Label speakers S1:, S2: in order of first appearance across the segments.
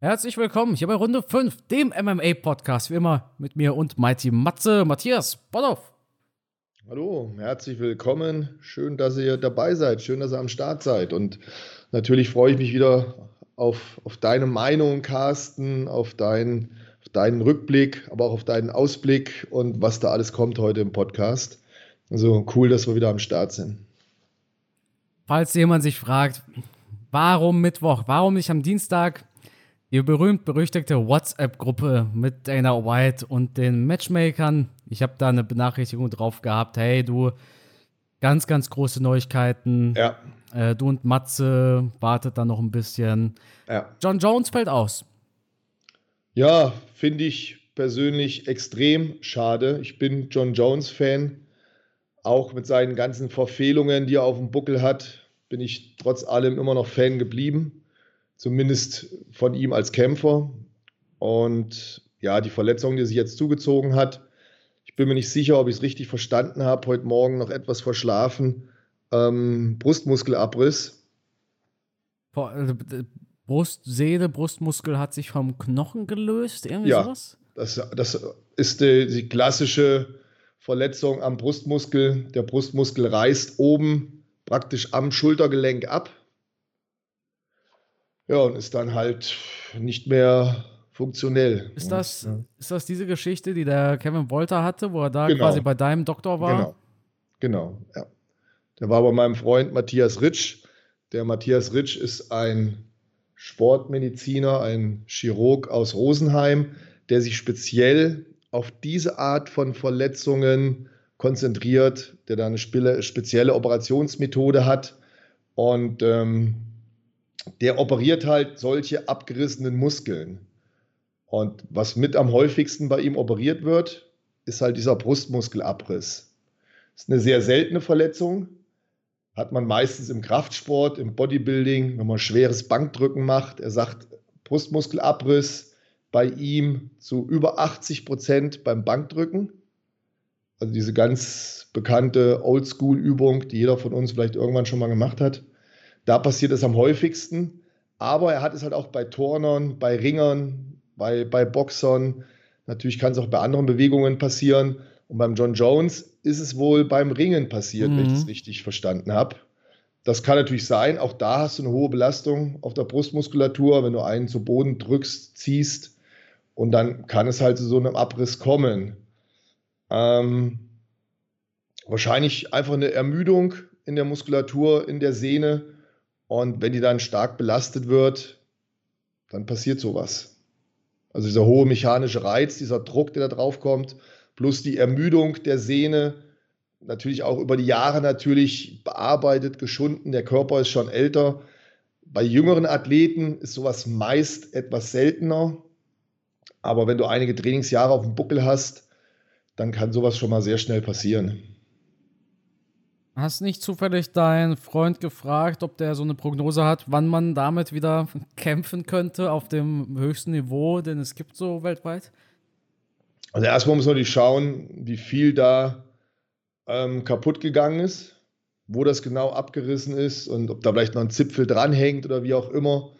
S1: Herzlich willkommen hier bei Runde 5, dem MMA-Podcast, wie immer mit mir und Mighty Matze, Matthias Bonhoff.
S2: Hallo, herzlich willkommen. Schön, dass ihr dabei seid. Schön, dass ihr am Start seid. Und natürlich freue ich mich wieder auf, auf deine Meinung, Carsten, auf, dein, auf deinen Rückblick, aber auch auf deinen Ausblick und was da alles kommt heute im Podcast. Also cool, dass wir wieder am Start sind.
S1: Falls jemand sich fragt, warum Mittwoch, warum nicht am Dienstag? Die berühmt-berüchtigte WhatsApp-Gruppe mit Dana White und den Matchmakern. Ich habe da eine Benachrichtigung drauf gehabt. Hey, du, ganz, ganz große Neuigkeiten.
S2: Ja.
S1: Äh, du und Matze wartet da noch ein bisschen.
S2: Ja.
S1: John Jones fällt aus.
S2: Ja, finde ich persönlich extrem schade. Ich bin John Jones-Fan. Auch mit seinen ganzen Verfehlungen, die er auf dem Buckel hat, bin ich trotz allem immer noch Fan geblieben zumindest von ihm als Kämpfer. Und ja, die Verletzung, die sich jetzt zugezogen hat, ich bin mir nicht sicher, ob ich es richtig verstanden habe, heute Morgen noch etwas verschlafen. Ähm, Brustmuskelabriss.
S1: Äh, Brustseele, Brustmuskel hat sich vom Knochen gelöst, irgendwie
S2: ja,
S1: sowas?
S2: Das, das ist die, die klassische Verletzung am Brustmuskel. Der Brustmuskel reißt oben praktisch am Schultergelenk ab ja, und ist dann halt nicht mehr funktionell.
S1: Ist das, ja. ist das diese Geschichte, die der Kevin Wolter hatte, wo er da genau. quasi bei deinem Doktor war?
S2: Genau, genau, ja. Der war bei meinem Freund Matthias Ritsch. Der Matthias Ritsch ist ein Sportmediziner, ein Chirurg aus Rosenheim, der sich speziell auf diese Art von Verletzungen konzentriert, der da eine spezielle Operationsmethode hat. Und ähm, der operiert halt solche abgerissenen Muskeln. Und was mit am häufigsten bei ihm operiert wird, ist halt dieser Brustmuskelabriss. Ist eine sehr seltene Verletzung. Hat man meistens im Kraftsport, im Bodybuilding, wenn man schweres Bankdrücken macht. Er sagt, Brustmuskelabriss bei ihm zu über 80 Prozent beim Bankdrücken. Also diese ganz bekannte Oldschool-Übung, die jeder von uns vielleicht irgendwann schon mal gemacht hat. Da passiert es am häufigsten. Aber er hat es halt auch bei Turnern, bei Ringern, bei, bei Boxern. Natürlich kann es auch bei anderen Bewegungen passieren. Und beim John Jones ist es wohl beim Ringen passiert, mhm. wenn ich es richtig verstanden habe. Das kann natürlich sein. Auch da hast du eine hohe Belastung auf der Brustmuskulatur, wenn du einen zu Boden drückst, ziehst. Und dann kann es halt zu so einem Abriss kommen. Ähm, wahrscheinlich einfach eine Ermüdung in der Muskulatur, in der Sehne und wenn die dann stark belastet wird, dann passiert sowas. Also dieser hohe mechanische Reiz, dieser Druck, der da drauf kommt, plus die Ermüdung der Sehne, natürlich auch über die Jahre natürlich bearbeitet, geschunden. Der Körper ist schon älter. Bei jüngeren Athleten ist sowas meist etwas seltener. Aber wenn du einige Trainingsjahre auf dem Buckel hast, dann kann sowas schon mal sehr schnell passieren.
S1: Hast nicht zufällig deinen Freund gefragt, ob der so eine Prognose hat, wann man damit wieder kämpfen könnte auf dem höchsten Niveau, den es gibt so weltweit?
S2: Also erstmal muss man natürlich schauen, wie viel da ähm, kaputt gegangen ist, wo das genau abgerissen ist und ob da vielleicht noch ein Zipfel dranhängt oder wie auch immer.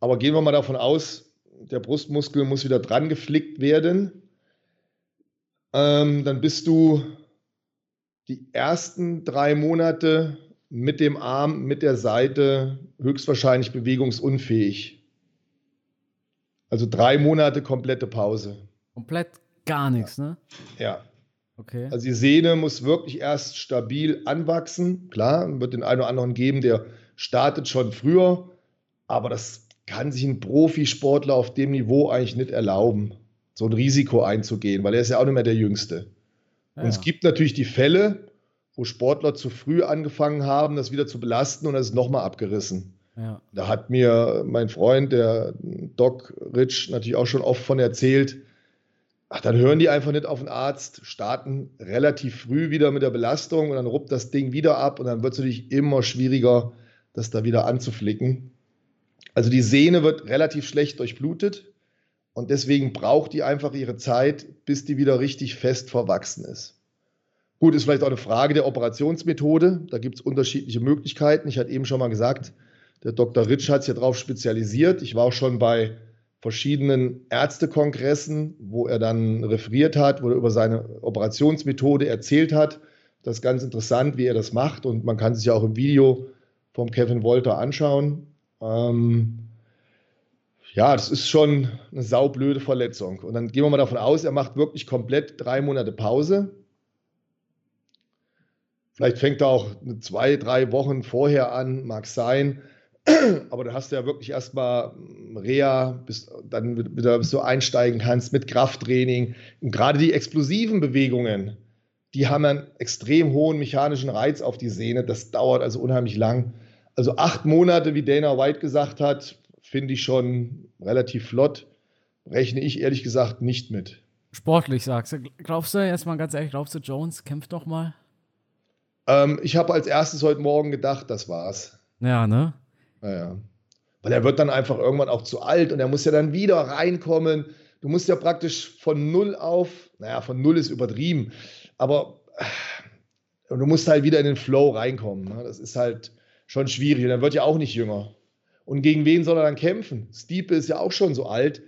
S2: Aber gehen wir mal davon aus, der Brustmuskel muss wieder dran geflickt werden. Ähm, dann bist du die ersten drei Monate mit dem Arm, mit der Seite höchstwahrscheinlich bewegungsunfähig. Also drei Monate komplette Pause.
S1: Komplett gar nichts, ne?
S2: Ja. Okay. Also die Sehne muss wirklich erst stabil anwachsen. Klar, wird den einen oder anderen geben, der startet schon früher, aber das kann sich ein Profisportler auf dem Niveau eigentlich nicht erlauben, so ein Risiko einzugehen, weil er ist ja auch nicht mehr der Jüngste. Ja. Und es gibt natürlich die Fälle, wo Sportler zu früh angefangen haben, das wieder zu belasten und das ist nochmal abgerissen. Ja. Da hat mir mein Freund, der Doc Rich, natürlich auch schon oft von erzählt. Ach, dann hören die einfach nicht auf den Arzt, starten relativ früh wieder mit der Belastung und dann ruppt das Ding wieder ab und dann wird es natürlich immer schwieriger, das da wieder anzuflicken. Also die Sehne wird relativ schlecht durchblutet und deswegen braucht die einfach ihre Zeit, bis die wieder richtig fest verwachsen ist. Gut, ist vielleicht auch eine Frage der Operationsmethode. Da gibt es unterschiedliche Möglichkeiten. Ich hatte eben schon mal gesagt, der Dr. Ritsch hat sich ja darauf spezialisiert. Ich war auch schon bei verschiedenen Ärztekongressen, wo er dann referiert hat, wo er über seine Operationsmethode erzählt hat. Das ist ganz interessant, wie er das macht und man kann sich ja auch im Video vom Kevin Wolter anschauen. Ähm, ja, das ist schon eine saublöde Verletzung. Und dann gehen wir mal davon aus, er macht wirklich komplett drei Monate Pause. Vielleicht fängt er auch zwei, drei Wochen vorher an, mag sein. Aber dann hast du ja wirklich erstmal Reha, bis dann wieder bis du einsteigen kannst mit Krafttraining. Und gerade die explosiven Bewegungen, die haben einen extrem hohen mechanischen Reiz auf die Sehne. Das dauert also unheimlich lang. Also acht Monate, wie Dana White gesagt hat, finde ich schon relativ flott. Rechne ich ehrlich gesagt nicht mit.
S1: Sportlich sagst du. Glaubst du, erstmal ganz ehrlich, glaubst du, Jones kämpft doch mal?
S2: Ähm, ich habe als erstes heute Morgen gedacht, das war's.
S1: Ja, ne?
S2: Naja. Weil er wird dann einfach irgendwann auch zu alt und er muss ja dann wieder reinkommen. Du musst ja praktisch von null auf, naja, von null ist übertrieben, aber äh, du musst halt wieder in den Flow reinkommen. Ne? Das ist halt schon schwierig. Und er wird ja auch nicht jünger. Und gegen wen soll er dann kämpfen? Stiepe ist ja auch schon so alt.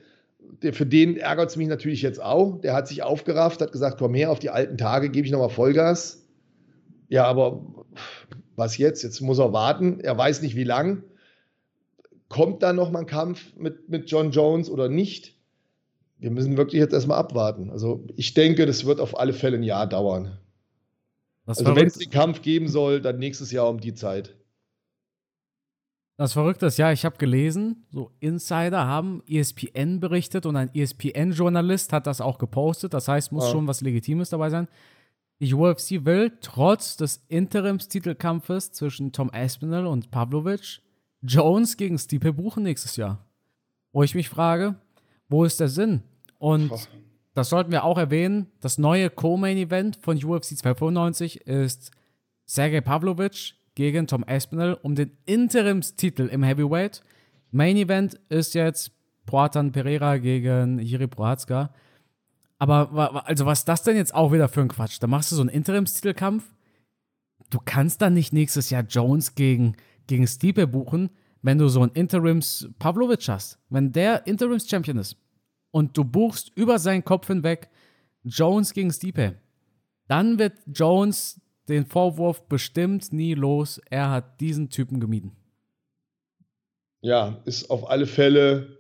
S2: Der, für den ärgert es mich natürlich jetzt auch. Der hat sich aufgerafft, hat gesagt, komm her, auf die alten Tage gebe ich nochmal Vollgas. Ja, aber was jetzt? Jetzt muss er warten. Er weiß nicht, wie lang. Kommt dann nochmal ein Kampf mit, mit John Jones oder nicht? Wir müssen wirklich jetzt erstmal abwarten. Also ich denke, das wird auf alle Fälle ein Jahr dauern. Was also wenn es den Kampf geben soll, dann nächstes Jahr um die Zeit.
S1: Das Verrückte ist, ja, ich habe gelesen, so Insider haben ESPN berichtet und ein ESPN-Journalist hat das auch gepostet. Das heißt, muss ja. schon was Legitimes dabei sein. Die UFC will trotz des Interimstitelkampfes zwischen Tom Aspinall und Pavlovic Jones gegen Stipe buchen nächstes Jahr. Wo ich mich frage, wo ist der Sinn? Und Boah. das sollten wir auch erwähnen, das neue Co-Main-Event von UFC 295 ist Sergei Pavlovic gegen Tom Aspinall um den Interimstitel im Heavyweight. Main Event ist jetzt Poatan Pereira gegen Jiri Prohatska. Aber also was das denn jetzt auch wieder für ein Quatsch? Da machst du so einen Interimstitelkampf. Du kannst dann nicht nächstes Jahr Jones gegen, gegen Stipe buchen, wenn du so einen Interims Pavlovic hast. Wenn der Interims Champion ist und du buchst über seinen Kopf hinweg Jones gegen Stipe, dann wird Jones den Vorwurf bestimmt nie los, er hat diesen Typen gemieden.
S2: Ja, ist auf alle Fälle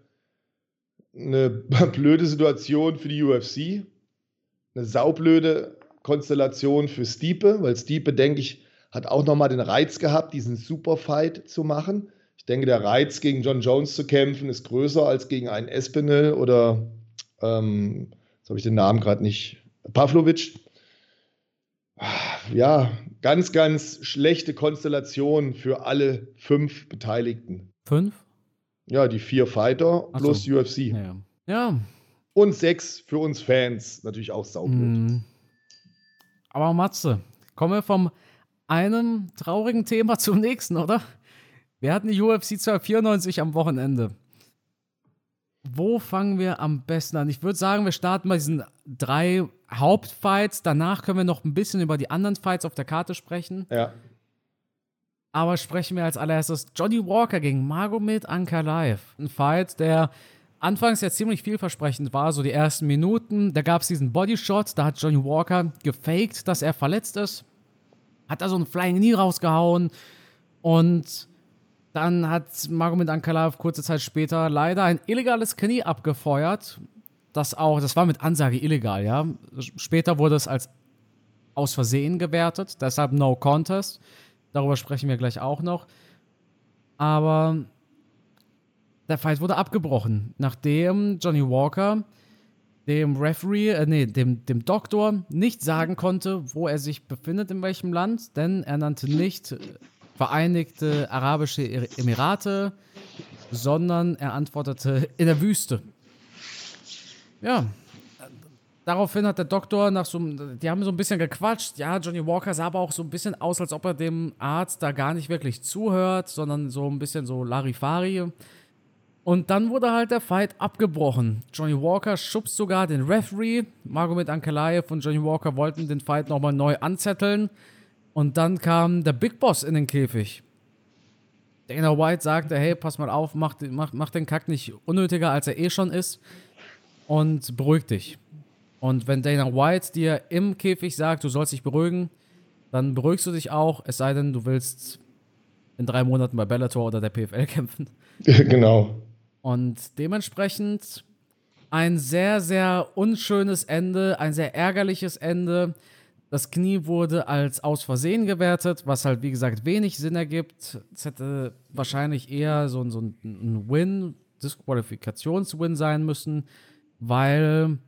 S2: eine blöde Situation für die UFC. Eine saublöde Konstellation für Stiepe, weil Stiepe, denke ich, hat auch nochmal den Reiz gehabt, diesen Superfight zu machen. Ich denke, der Reiz, gegen John Jones zu kämpfen, ist größer als gegen einen Espinel oder, ähm, jetzt habe ich den Namen gerade nicht, Pavlovic ja, ganz, ganz schlechte Konstellation für alle fünf Beteiligten.
S1: Fünf?
S2: Ja, die vier Fighter Ach plus so. UFC.
S1: Ja. ja.
S2: Und sechs für uns Fans. Natürlich auch saublöd. Mm.
S1: Aber Matze, kommen wir vom einem traurigen Thema zum nächsten, oder? Wir hatten die UFC 294 am Wochenende. Wo fangen wir am besten an? Ich würde sagen, wir starten bei diesen drei Hauptfights. Danach können wir noch ein bisschen über die anderen Fights auf der Karte sprechen.
S2: Ja.
S1: Aber sprechen wir als allererstes Johnny Walker gegen Magomed Ankalaev. Ein Fight, der anfangs ja ziemlich vielversprechend war, so die ersten Minuten. Da gab es diesen Bodyshot, da hat Johnny Walker gefaked, dass er verletzt ist. Hat da so einen Flying Knee rausgehauen und dann hat Magomed Ankalaev kurze Zeit später leider ein illegales Knie abgefeuert. Das auch, das war mit Ansage illegal, ja. Später wurde es als aus Versehen gewertet, deshalb No Contest. Darüber sprechen wir gleich auch noch. Aber der Fight wurde abgebrochen, nachdem Johnny Walker dem Referee, äh, nee, dem, dem Doktor nicht sagen konnte, wo er sich befindet, in welchem Land, denn er nannte nicht Vereinigte Arabische Emirate, sondern er antwortete in der Wüste. Ja, daraufhin hat der Doktor nach so die haben so ein bisschen gequatscht. Ja, Johnny Walker sah aber auch so ein bisschen aus, als ob er dem Arzt da gar nicht wirklich zuhört, sondern so ein bisschen so Larifari. Und dann wurde halt der Fight abgebrochen. Johnny Walker schubst sogar den Referee. Margomet Ankalaev und Johnny Walker wollten den Fight nochmal neu anzetteln. Und dann kam der Big Boss in den Käfig. Dana White sagte, hey, pass mal auf, mach, mach, mach den Kack nicht unnötiger, als er eh schon ist und beruhig dich. Und wenn Dana White dir im Käfig sagt, du sollst dich beruhigen, dann beruhigst du dich auch, es sei denn, du willst in drei Monaten bei Bellator oder der PFL kämpfen.
S2: genau.
S1: Und dementsprechend ein sehr, sehr unschönes Ende, ein sehr ärgerliches Ende. Das Knie wurde als aus Versehen gewertet, was halt, wie gesagt, wenig Sinn ergibt. Es hätte wahrscheinlich eher so, so ein Win, Disqualifikationswin sein müssen, weil,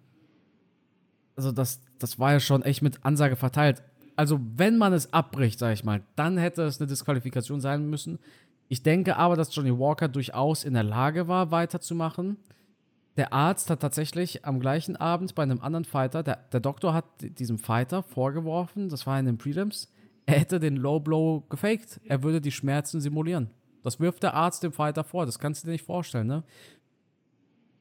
S1: also das, das war ja schon echt mit Ansage verteilt. Also, wenn man es abbricht, sag ich mal, dann hätte es eine Disqualifikation sein müssen. Ich denke aber, dass Johnny Walker durchaus in der Lage war, weiterzumachen. Der Arzt hat tatsächlich am gleichen Abend bei einem anderen Fighter, der, der Doktor hat diesem Fighter vorgeworfen, das war in den Prelims, er hätte den Low Blow gefaked. Er würde die Schmerzen simulieren. Das wirft der Arzt dem Fighter vor. Das kannst du dir nicht vorstellen, ne?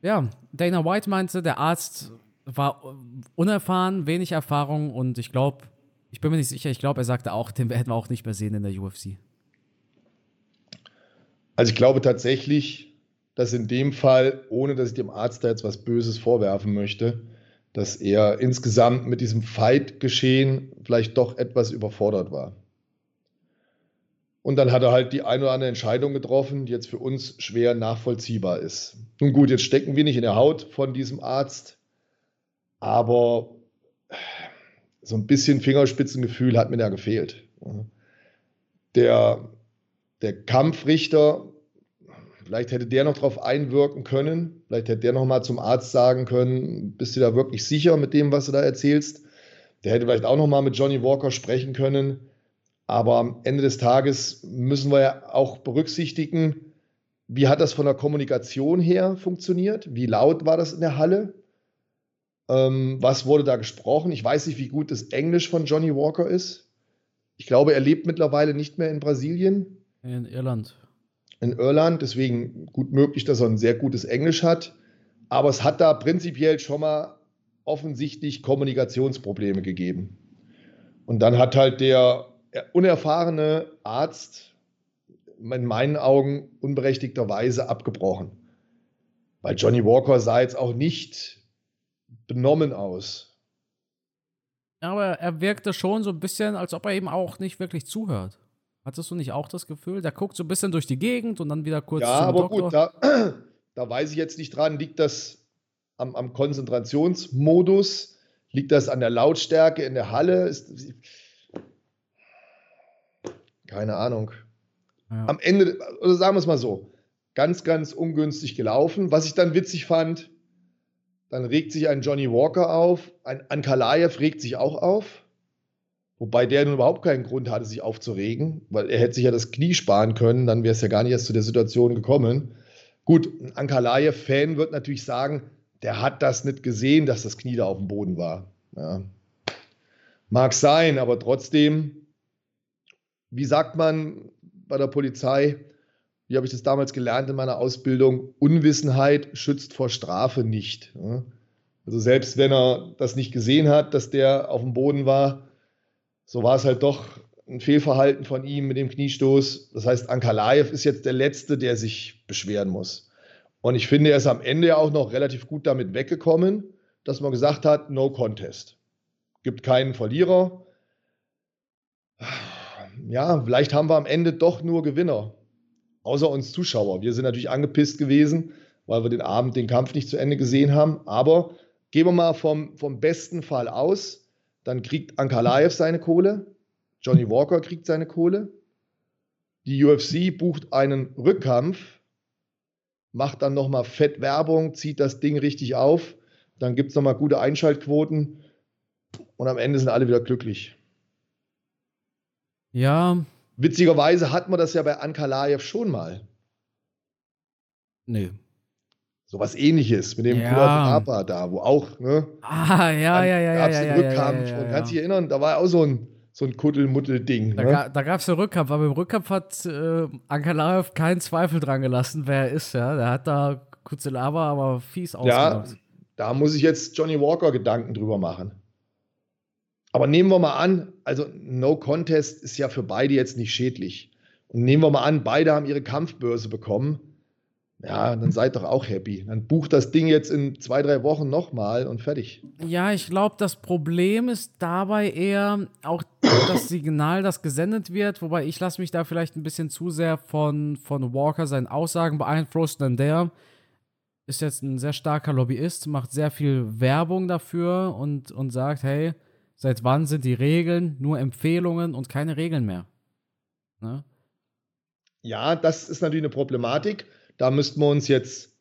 S1: Ja, Dana White meinte, der Arzt war unerfahren, wenig Erfahrung und ich glaube, ich bin mir nicht sicher, ich glaube, er sagte auch, den werden wir auch nicht mehr sehen in der UFC.
S2: Also ich glaube tatsächlich, dass in dem Fall, ohne dass ich dem Arzt da jetzt was Böses vorwerfen möchte, dass er insgesamt mit diesem Fight-Geschehen vielleicht doch etwas überfordert war. Und dann hat er halt die eine oder andere Entscheidung getroffen, die jetzt für uns schwer nachvollziehbar ist. Nun gut, jetzt stecken wir nicht in der Haut von diesem Arzt, aber so ein bisschen Fingerspitzengefühl hat mir da gefehlt. Der, der Kampfrichter Vielleicht hätte der noch darauf einwirken können. Vielleicht hätte der noch mal zum Arzt sagen können, bist du da wirklich sicher mit dem, was du da erzählst? Der hätte vielleicht auch noch mal mit Johnny Walker sprechen können. Aber am Ende des Tages müssen wir ja auch berücksichtigen, wie hat das von der Kommunikation her funktioniert? Wie laut war das in der Halle? Ähm, was wurde da gesprochen? Ich weiß nicht, wie gut das Englisch von Johnny Walker ist. Ich glaube, er lebt mittlerweile nicht mehr in Brasilien.
S1: In Irland
S2: in Irland, deswegen gut möglich, dass er ein sehr gutes Englisch hat. Aber es hat da prinzipiell schon mal offensichtlich Kommunikationsprobleme gegeben. Und dann hat halt der unerfahrene Arzt in meinen Augen unberechtigterweise abgebrochen. Weil Johnny Walker sah jetzt auch nicht benommen aus.
S1: Aber er wirkte schon so ein bisschen, als ob er eben auch nicht wirklich zuhört. Hattest du nicht auch das Gefühl? Der guckt so ein bisschen durch die Gegend und dann wieder kurz
S2: ja, aber Doktor. gut, da, da weiß ich jetzt nicht dran. Liegt das am, am Konzentrationsmodus? Liegt das an der Lautstärke in der Halle? Ist, keine Ahnung. Ja. Am Ende, oder sagen wir es mal so, ganz, ganz ungünstig gelaufen. Was ich dann witzig fand, dann regt sich ein Johnny Walker auf, ein Ankalaev regt sich auch auf. Wobei der nun überhaupt keinen Grund hatte, sich aufzuregen, weil er hätte sich ja das Knie sparen können, dann wäre es ja gar nicht erst zu der Situation gekommen. Gut, ein Ankalaev-Fan wird natürlich sagen, der hat das nicht gesehen, dass das Knie da auf dem Boden war. Ja. Mag sein, aber trotzdem, wie sagt man bei der Polizei, wie habe ich das damals gelernt in meiner Ausbildung, Unwissenheit schützt vor Strafe nicht. Ja. Also selbst wenn er das nicht gesehen hat, dass der auf dem Boden war, so war es halt doch ein Fehlverhalten von ihm mit dem Kniestoß. Das heißt, Ankalaev ist jetzt der Letzte, der sich beschweren muss. Und ich finde, er ist am Ende ja auch noch relativ gut damit weggekommen, dass man gesagt hat, no contest. Gibt keinen Verlierer. Ja, vielleicht haben wir am Ende doch nur Gewinner. Außer uns Zuschauer. Wir sind natürlich angepisst gewesen, weil wir den Abend, den Kampf nicht zu Ende gesehen haben. Aber gehen wir mal vom, vom besten Fall aus dann kriegt Ankalaev seine Kohle, Johnny Walker kriegt seine Kohle, die UFC bucht einen Rückkampf, macht dann nochmal fett Werbung, zieht das Ding richtig auf, dann gibt es nochmal gute Einschaltquoten und am Ende sind alle wieder glücklich.
S1: Ja.
S2: Witzigerweise hat man das ja bei Ankalaev schon mal.
S1: Nee.
S2: So was ähnliches mit dem ja. Papa da, wo auch, ne?
S1: Ah, ja, ja, ja, ja.
S2: Gab es den Rückkampf. Ja, ja, und kannst dich erinnern, da war auch so ein, so ein Kuddelmuddel-Ding.
S1: Da,
S2: ne?
S1: ga, da gab es den Rückkampf, aber im Rückkampf hat äh, Ankalaev keinen Zweifel dran gelassen, wer er ist, ja. Der hat da Kuzelava aber fies ausgemacht. Ja,
S2: da muss ich jetzt Johnny Walker Gedanken drüber machen. Aber nehmen wir mal an, also No Contest ist ja für beide jetzt nicht schädlich. Und nehmen wir mal an, beide haben ihre Kampfbörse bekommen. Ja, dann seid doch auch happy. Dann bucht das Ding jetzt in zwei, drei Wochen nochmal und fertig.
S1: Ja, ich glaube, das Problem ist dabei eher auch das Signal, das gesendet wird. Wobei ich lasse mich da vielleicht ein bisschen zu sehr von, von Walker seinen Aussagen beeinflussen, denn der ist jetzt ein sehr starker Lobbyist, macht sehr viel Werbung dafür und, und sagt, hey, seit wann sind die Regeln nur Empfehlungen und keine Regeln mehr? Ne?
S2: Ja, das ist natürlich eine Problematik. Da müssten wir uns jetzt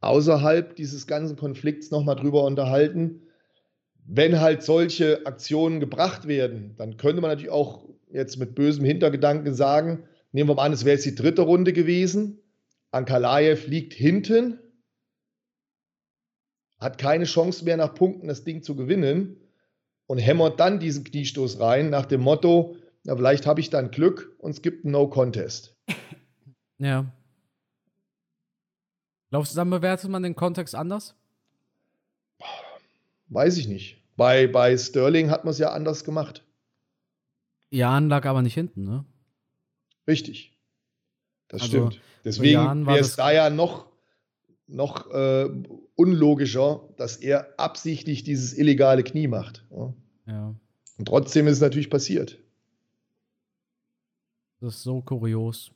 S2: außerhalb dieses ganzen Konflikts nochmal drüber unterhalten. Wenn halt solche Aktionen gebracht werden, dann könnte man natürlich auch jetzt mit bösem Hintergedanken sagen, nehmen wir mal an, es wäre jetzt die dritte Runde gewesen. Ankalaev liegt hinten, hat keine Chance mehr nach Punkten das Ding zu gewinnen und hämmert dann diesen Kniestoß rein nach dem Motto, na, vielleicht habe ich dann Glück und es gibt einen No-Contest.
S1: Ja. Glaubst du, dann bewertet man den Kontext anders?
S2: Weiß ich nicht. Bei, bei Sterling hat man es ja anders gemacht.
S1: Jan lag aber nicht hinten, ne?
S2: Richtig. Das also, stimmt. Deswegen wäre es da ja noch, noch äh, unlogischer, dass er absichtlich dieses illegale Knie macht. Ja. ja. Und trotzdem ist es natürlich passiert.
S1: Das ist so kurios.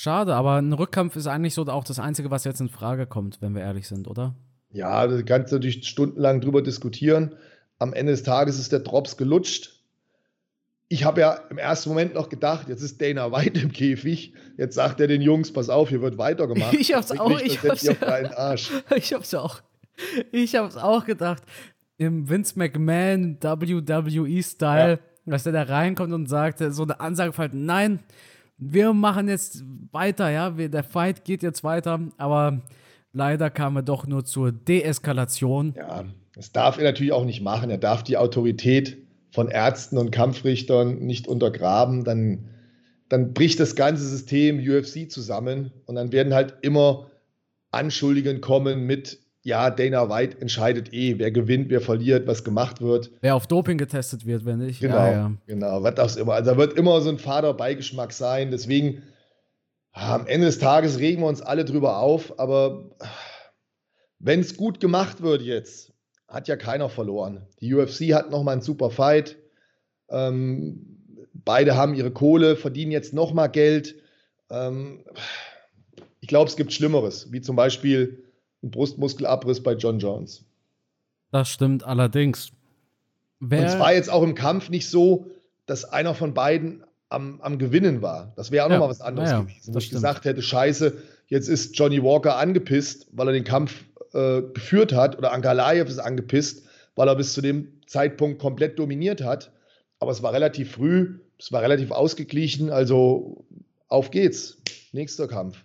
S1: Schade, aber ein Rückkampf ist eigentlich so auch das Einzige, was jetzt in Frage kommt, wenn wir ehrlich sind, oder?
S2: Ja, da kannst du natürlich stundenlang drüber diskutieren. Am Ende des Tages ist der Drops gelutscht. Ich habe ja im ersten Moment noch gedacht, jetzt ist Dana White im Käfig. Jetzt sagt er den Jungs, pass auf, hier wird weitergemacht.
S1: Ich hab's auch, ich hab's, ja, ich hab's auch. Ich hab's auch gedacht. Im Vince McMahon WWE-Style, ja. dass der da reinkommt und sagt, so eine Ansage halt, nein, wir machen jetzt weiter, ja, der Fight geht jetzt weiter, aber leider kam er doch nur zur Deeskalation.
S2: Ja, das darf er natürlich auch nicht machen. Er darf die Autorität von Ärzten und Kampfrichtern nicht untergraben. Dann, dann bricht das ganze System UFC zusammen und dann werden halt immer Anschuldigungen kommen mit ja, Dana White entscheidet eh, wer gewinnt, wer verliert, was gemacht wird.
S1: Wer auf Doping getestet wird, wenn nicht.
S2: Genau, ja, ja. genau, was auch immer. Also da wird immer so ein fader Beigeschmack sein. Deswegen, am Ende des Tages regen wir uns alle drüber auf, aber wenn es gut gemacht wird jetzt, hat ja keiner verloren. Die UFC hat nochmal einen super Fight. Ähm, beide haben ihre Kohle, verdienen jetzt nochmal Geld. Ähm, ich glaube, es gibt Schlimmeres, wie zum Beispiel ein Brustmuskelabriss bei John Jones.
S1: Das stimmt allerdings.
S2: Wer Und es war jetzt auch im Kampf nicht so, dass einer von beiden am, am Gewinnen war. Das wäre auch ja, nochmal was anderes ja, gewesen. Wo ich stimmt. gesagt hätte, scheiße, jetzt ist Johnny Walker angepisst, weil er den Kampf äh, geführt hat, oder Ankalaev ist angepisst, weil er bis zu dem Zeitpunkt komplett dominiert hat. Aber es war relativ früh, es war relativ ausgeglichen, also auf geht's. Nächster Kampf.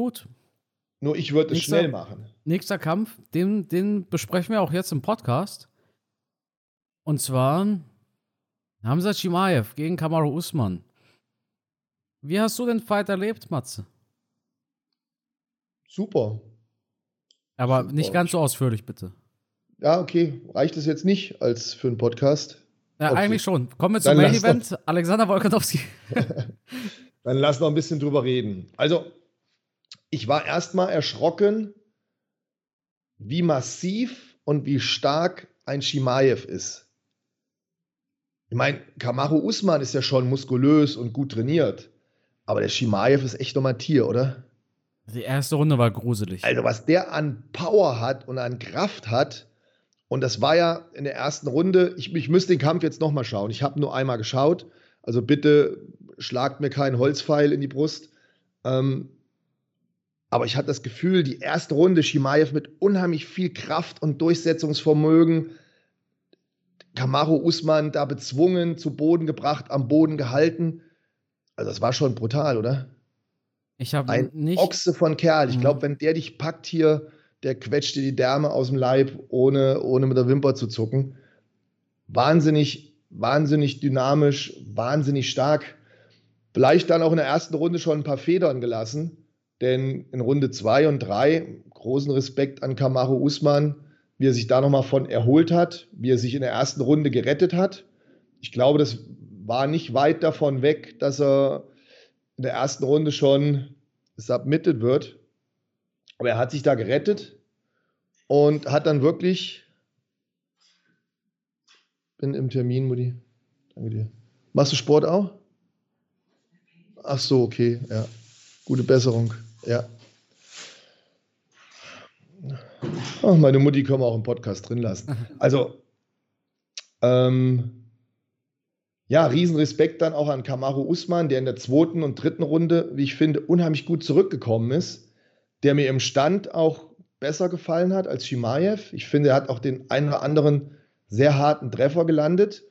S1: Gut.
S2: Nur ich würde es schnell machen.
S1: Nächster Kampf, den, den besprechen wir auch jetzt im Podcast. Und zwar Hamza Chimaev gegen Kamaru Usman. Wie hast du den Fight erlebt, Matze?
S2: Super.
S1: Aber Super. nicht ganz so ausführlich, bitte.
S2: Ja, okay. Reicht es jetzt nicht als für einen Podcast?
S1: Ja, okay. eigentlich schon. Kommen wir zum Main Event. Alexander Wolkanowski.
S2: Dann lass noch ein bisschen drüber reden. Also, ich war erstmal erschrocken, wie massiv und wie stark ein Shimaev ist. Ich meine, Kamaru Usman ist ja schon muskulös und gut trainiert. Aber der Shimaev ist echt nochmal ein Tier, oder?
S1: Die erste Runde war gruselig.
S2: Also, was der an Power hat und an Kraft hat, und das war ja in der ersten Runde, ich, ich müsste den Kampf jetzt nochmal schauen. Ich habe nur einmal geschaut. Also bitte schlagt mir keinen Holzpfeil in die Brust. Ähm, aber ich hatte das Gefühl, die erste Runde Shimaev mit unheimlich viel Kraft und Durchsetzungsvermögen. Kamaru Usman da bezwungen, zu Boden gebracht, am Boden gehalten. Also das war schon brutal, oder?
S1: Ich habe
S2: ein
S1: nicht
S2: Ochse von Kerl. Ich mhm. glaube, wenn der dich packt hier, der quetscht dir die Därme aus dem Leib, ohne, ohne mit der Wimper zu zucken. Wahnsinnig, wahnsinnig dynamisch, wahnsinnig stark. Vielleicht dann auch in der ersten Runde schon ein paar Federn gelassen. Denn in Runde 2 und 3, großen Respekt an Kamaru Usman, wie er sich da nochmal von erholt hat, wie er sich in der ersten Runde gerettet hat. Ich glaube, das war nicht weit davon weg, dass er in der ersten Runde schon submitted wird. Aber er hat sich da gerettet und hat dann wirklich. Bin im Termin, Mutti. Danke dir. Machst du Sport auch? Ach so, okay, ja. Gute Besserung, ja. Ach, meine Mutti können wir auch im Podcast drin lassen. Also, ähm, ja, Riesenrespekt dann auch an Kamaru Usman, der in der zweiten und dritten Runde, wie ich finde, unheimlich gut zurückgekommen ist, der mir im Stand auch besser gefallen hat als Shimaev. Ich finde, er hat auch den einen oder anderen sehr harten Treffer gelandet.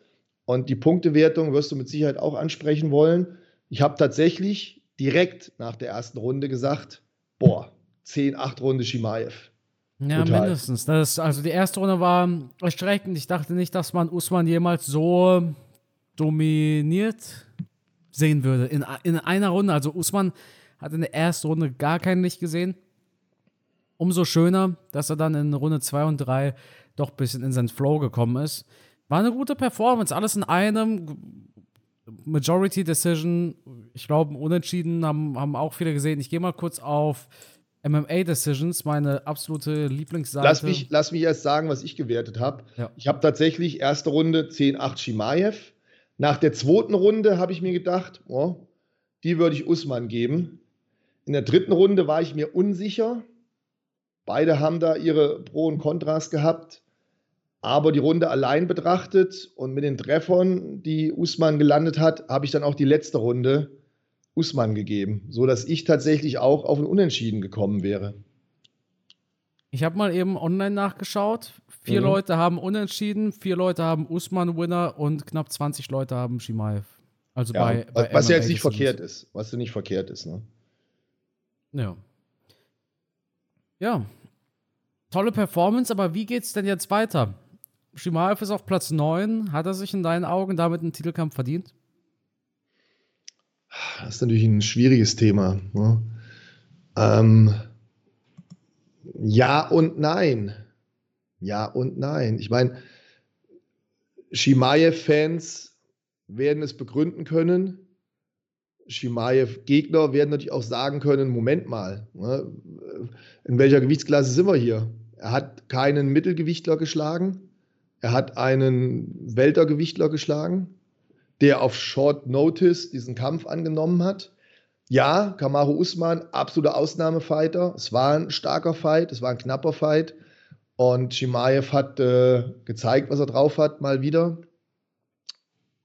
S2: Und die Punktewertung wirst du mit Sicherheit auch ansprechen wollen. Ich habe tatsächlich direkt nach der ersten Runde gesagt, boah, 10, 8 Runde Shimaev.
S1: Ja, Total. mindestens. Das, also die erste Runde war erschreckend. Ich dachte nicht, dass man Usman jemals so dominiert sehen würde. In, in einer Runde. Also Usman hat in der ersten Runde gar kein Licht gesehen. Umso schöner, dass er dann in Runde 2 und 3 doch ein bisschen in seinen Flow gekommen ist. War eine gute Performance, alles in einem. Majority Decision, ich glaube, unentschieden haben, haben auch viele gesehen. Ich gehe mal kurz auf MMA Decisions, meine absolute Lieblingsseite.
S2: Lass mich, lass mich erst sagen, was ich gewertet habe. Ja. Ich habe tatsächlich erste Runde 10-8 Shimaev. Nach der zweiten Runde habe ich mir gedacht, oh, die würde ich Usman geben. In der dritten Runde war ich mir unsicher. Beide haben da ihre Pro und Kontras gehabt. Aber die Runde allein betrachtet und mit den Treffern, die Usman gelandet hat, habe ich dann auch die letzte Runde Usman gegeben, sodass ich tatsächlich auch auf ein Unentschieden gekommen wäre.
S1: Ich habe mal eben online nachgeschaut. Vier mhm. Leute haben Unentschieden, vier Leute haben Usman-Winner und knapp 20 Leute haben Shimaev. Also ja, bei,
S2: bei was ja jetzt nicht verkehrt ist. Was ja nicht verkehrt ist, ne?
S1: Ja. Ja. Tolle Performance, aber wie geht's denn jetzt weiter? Shimaev ist auf Platz 9. Hat er sich in deinen Augen damit einen Titelkampf verdient?
S2: Das ist natürlich ein schwieriges Thema. Ne? Ähm, ja und nein. Ja und nein. Ich meine, Shimaev-Fans werden es begründen können. Shimaev-Gegner werden natürlich auch sagen können: Moment mal, ne? in welcher Gewichtsklasse sind wir hier? Er hat keinen Mittelgewichtler geschlagen. Er hat einen Weltergewichtler geschlagen der auf Short Notice diesen Kampf angenommen hat. Ja, Kamaru Usman, absoluter Ausnahmefighter. Es war ein starker Fight, es war ein knapper Fight. Und Shimaev hat äh, gezeigt, was er drauf hat, mal wieder.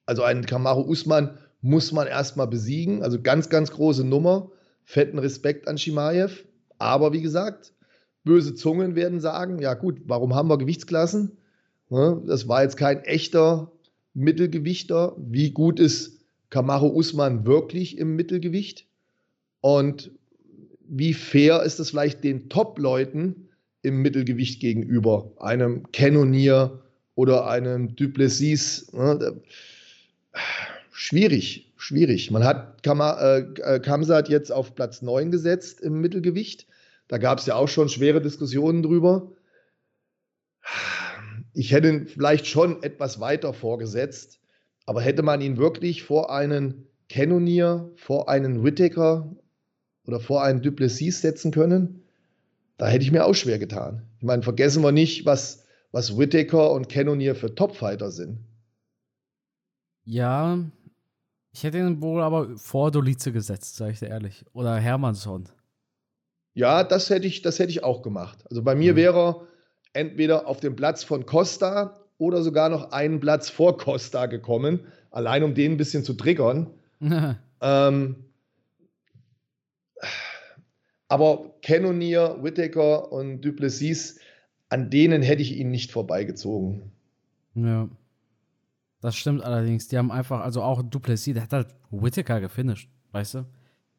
S2: Also einen Kamaru Usman muss man erstmal besiegen. Also ganz, ganz große Nummer. Fetten Respekt an Shimaev. Aber wie gesagt, böse Zungen werden sagen, ja gut, warum haben wir Gewichtsklassen? Ne, das war jetzt kein echter Mittelgewichter. Wie gut ist Kamaru Usman wirklich im Mittelgewicht? Und wie fair ist es vielleicht den Top-Leuten im Mittelgewicht gegenüber? Einem Cannonier oder einem Duplessis? Ne? Schwierig, schwierig. Man hat äh, Kamsat jetzt auf Platz 9 gesetzt im Mittelgewicht. Da gab es ja auch schon schwere Diskussionen drüber ich hätte ihn vielleicht schon etwas weiter vorgesetzt, aber hätte man ihn wirklich vor einen Cannonier, vor einen Whittaker oder vor einen Duplessis setzen können, da hätte ich mir auch schwer getan. Ich meine, vergessen wir nicht, was, was Whittaker und Cannonier für Topfighter sind.
S1: Ja, ich hätte ihn wohl aber vor Dolize gesetzt, sage ich dir ehrlich. Oder Hermannsson.
S2: Ja, das hätte ich, das hätte ich auch gemacht. Also bei mir mhm. wäre er entweder auf den Platz von Costa oder sogar noch einen Platz vor Costa gekommen, allein um den ein bisschen zu triggern. ähm, aber Cannonier, Whittaker und Duplessis, an denen hätte ich ihn nicht vorbeigezogen.
S1: Ja. Das stimmt allerdings. Die haben einfach, also auch Duplessis, der hat halt Whittaker gefinisht, weißt du?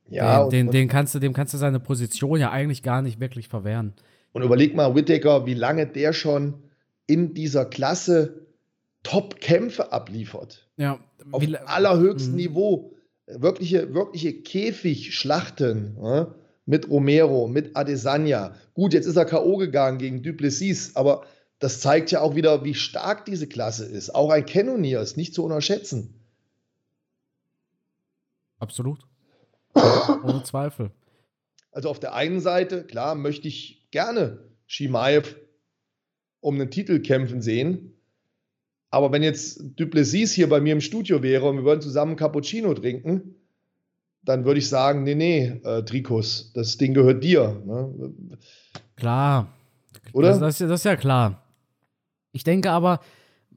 S1: Ja. Den, den, den kannst du, dem kannst du seine Position ja eigentlich gar nicht wirklich verwehren.
S2: Und überleg mal, Whittaker, wie lange der schon in dieser Klasse Top-Kämpfe abliefert.
S1: Ja.
S2: Auf allerhöchstem mhm. Niveau. Wirkliche, wirkliche Käfigschlachten ja? mit Romero, mit Adesanya. Gut, jetzt ist er K.O. gegangen gegen Duplessis, aber das zeigt ja auch wieder, wie stark diese Klasse ist. Auch ein Cannonier ist nicht zu unterschätzen.
S1: Absolut. Ohne Zweifel.
S2: Also auf der einen Seite, klar, möchte ich gerne Shimaev um einen Titel kämpfen sehen. Aber wenn jetzt Duplessis hier bei mir im Studio wäre und wir würden zusammen Cappuccino trinken, dann würde ich sagen, nee, nee, äh, Trikus, das Ding gehört dir. Ne?
S1: Klar.
S2: Oder?
S1: Das, das, das ist ja klar. Ich denke aber,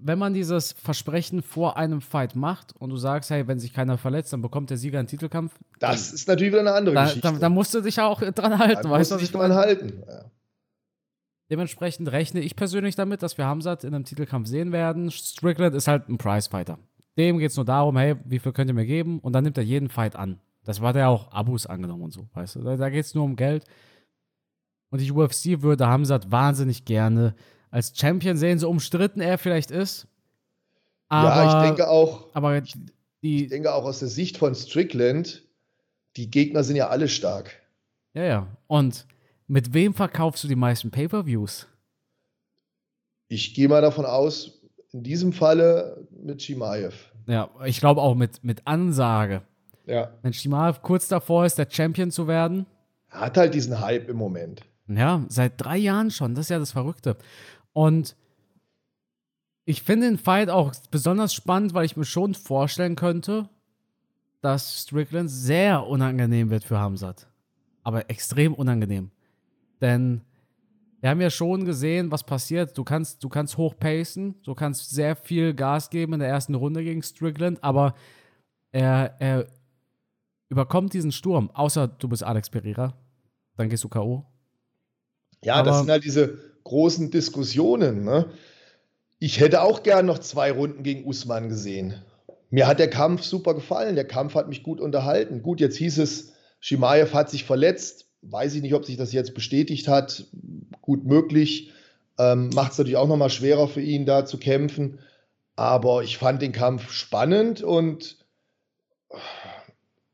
S1: wenn man dieses Versprechen vor einem Fight macht und du sagst, hey, wenn sich keiner verletzt, dann bekommt der Sieger einen Titelkampf.
S2: Das ist natürlich wieder eine andere
S1: Da,
S2: Geschichte.
S1: da, da musst du dich ja auch dran halten,
S2: Da
S1: weißt
S2: musst
S1: du,
S2: dich dran halten. Ja.
S1: Dementsprechend rechne ich persönlich damit, dass wir Hamzat in einem Titelkampf sehen werden. Strickland ist halt ein Prizefighter. Dem geht es nur darum, hey, wie viel könnt ihr mir geben? Und dann nimmt er jeden Fight an. Das war der auch Abus angenommen und so, weißt du? Da, da geht es nur um Geld. Und die UFC würde Hamzat wahnsinnig gerne als Champion sehen, so umstritten er vielleicht ist. Aber,
S2: ja, ich denke auch,
S1: aber
S2: ich
S1: die,
S2: denke auch aus der Sicht von Strickland, die Gegner sind ja alle stark.
S1: ja, ja. Und mit wem verkaufst du die meisten Pay-Per-Views?
S2: Ich gehe mal davon aus, in diesem Falle mit Shimaev.
S1: Ja, ich glaube auch mit, mit Ansage.
S2: Ja.
S1: Wenn Shimaev kurz davor ist, der Champion zu werden,
S2: Er hat halt diesen Hype im Moment.
S1: Ja, seit drei Jahren schon. Das ist ja das Verrückte. Und ich finde den Fight auch besonders spannend, weil ich mir schon vorstellen könnte, dass Strickland sehr unangenehm wird für Hamzat. Aber extrem unangenehm. Denn wir haben ja schon gesehen, was passiert. Du kannst, du kannst hochpacen, du kannst sehr viel Gas geben in der ersten Runde gegen Strickland, aber er, er überkommt diesen Sturm. Außer du bist Alex Pereira. Dann gehst du K.O.
S2: Ja,
S1: Aber-
S2: das sind halt diese großen Diskussionen. Ne? Ich hätte auch gern noch zwei Runden gegen Usman gesehen. Mir hat der Kampf super gefallen. Der Kampf hat mich gut unterhalten. Gut, jetzt hieß es, Shimaev hat sich verletzt. Weiß ich nicht, ob sich das jetzt bestätigt hat. Gut möglich. Ähm, Macht es natürlich auch nochmal schwerer für ihn, da zu kämpfen. Aber ich fand den Kampf spannend und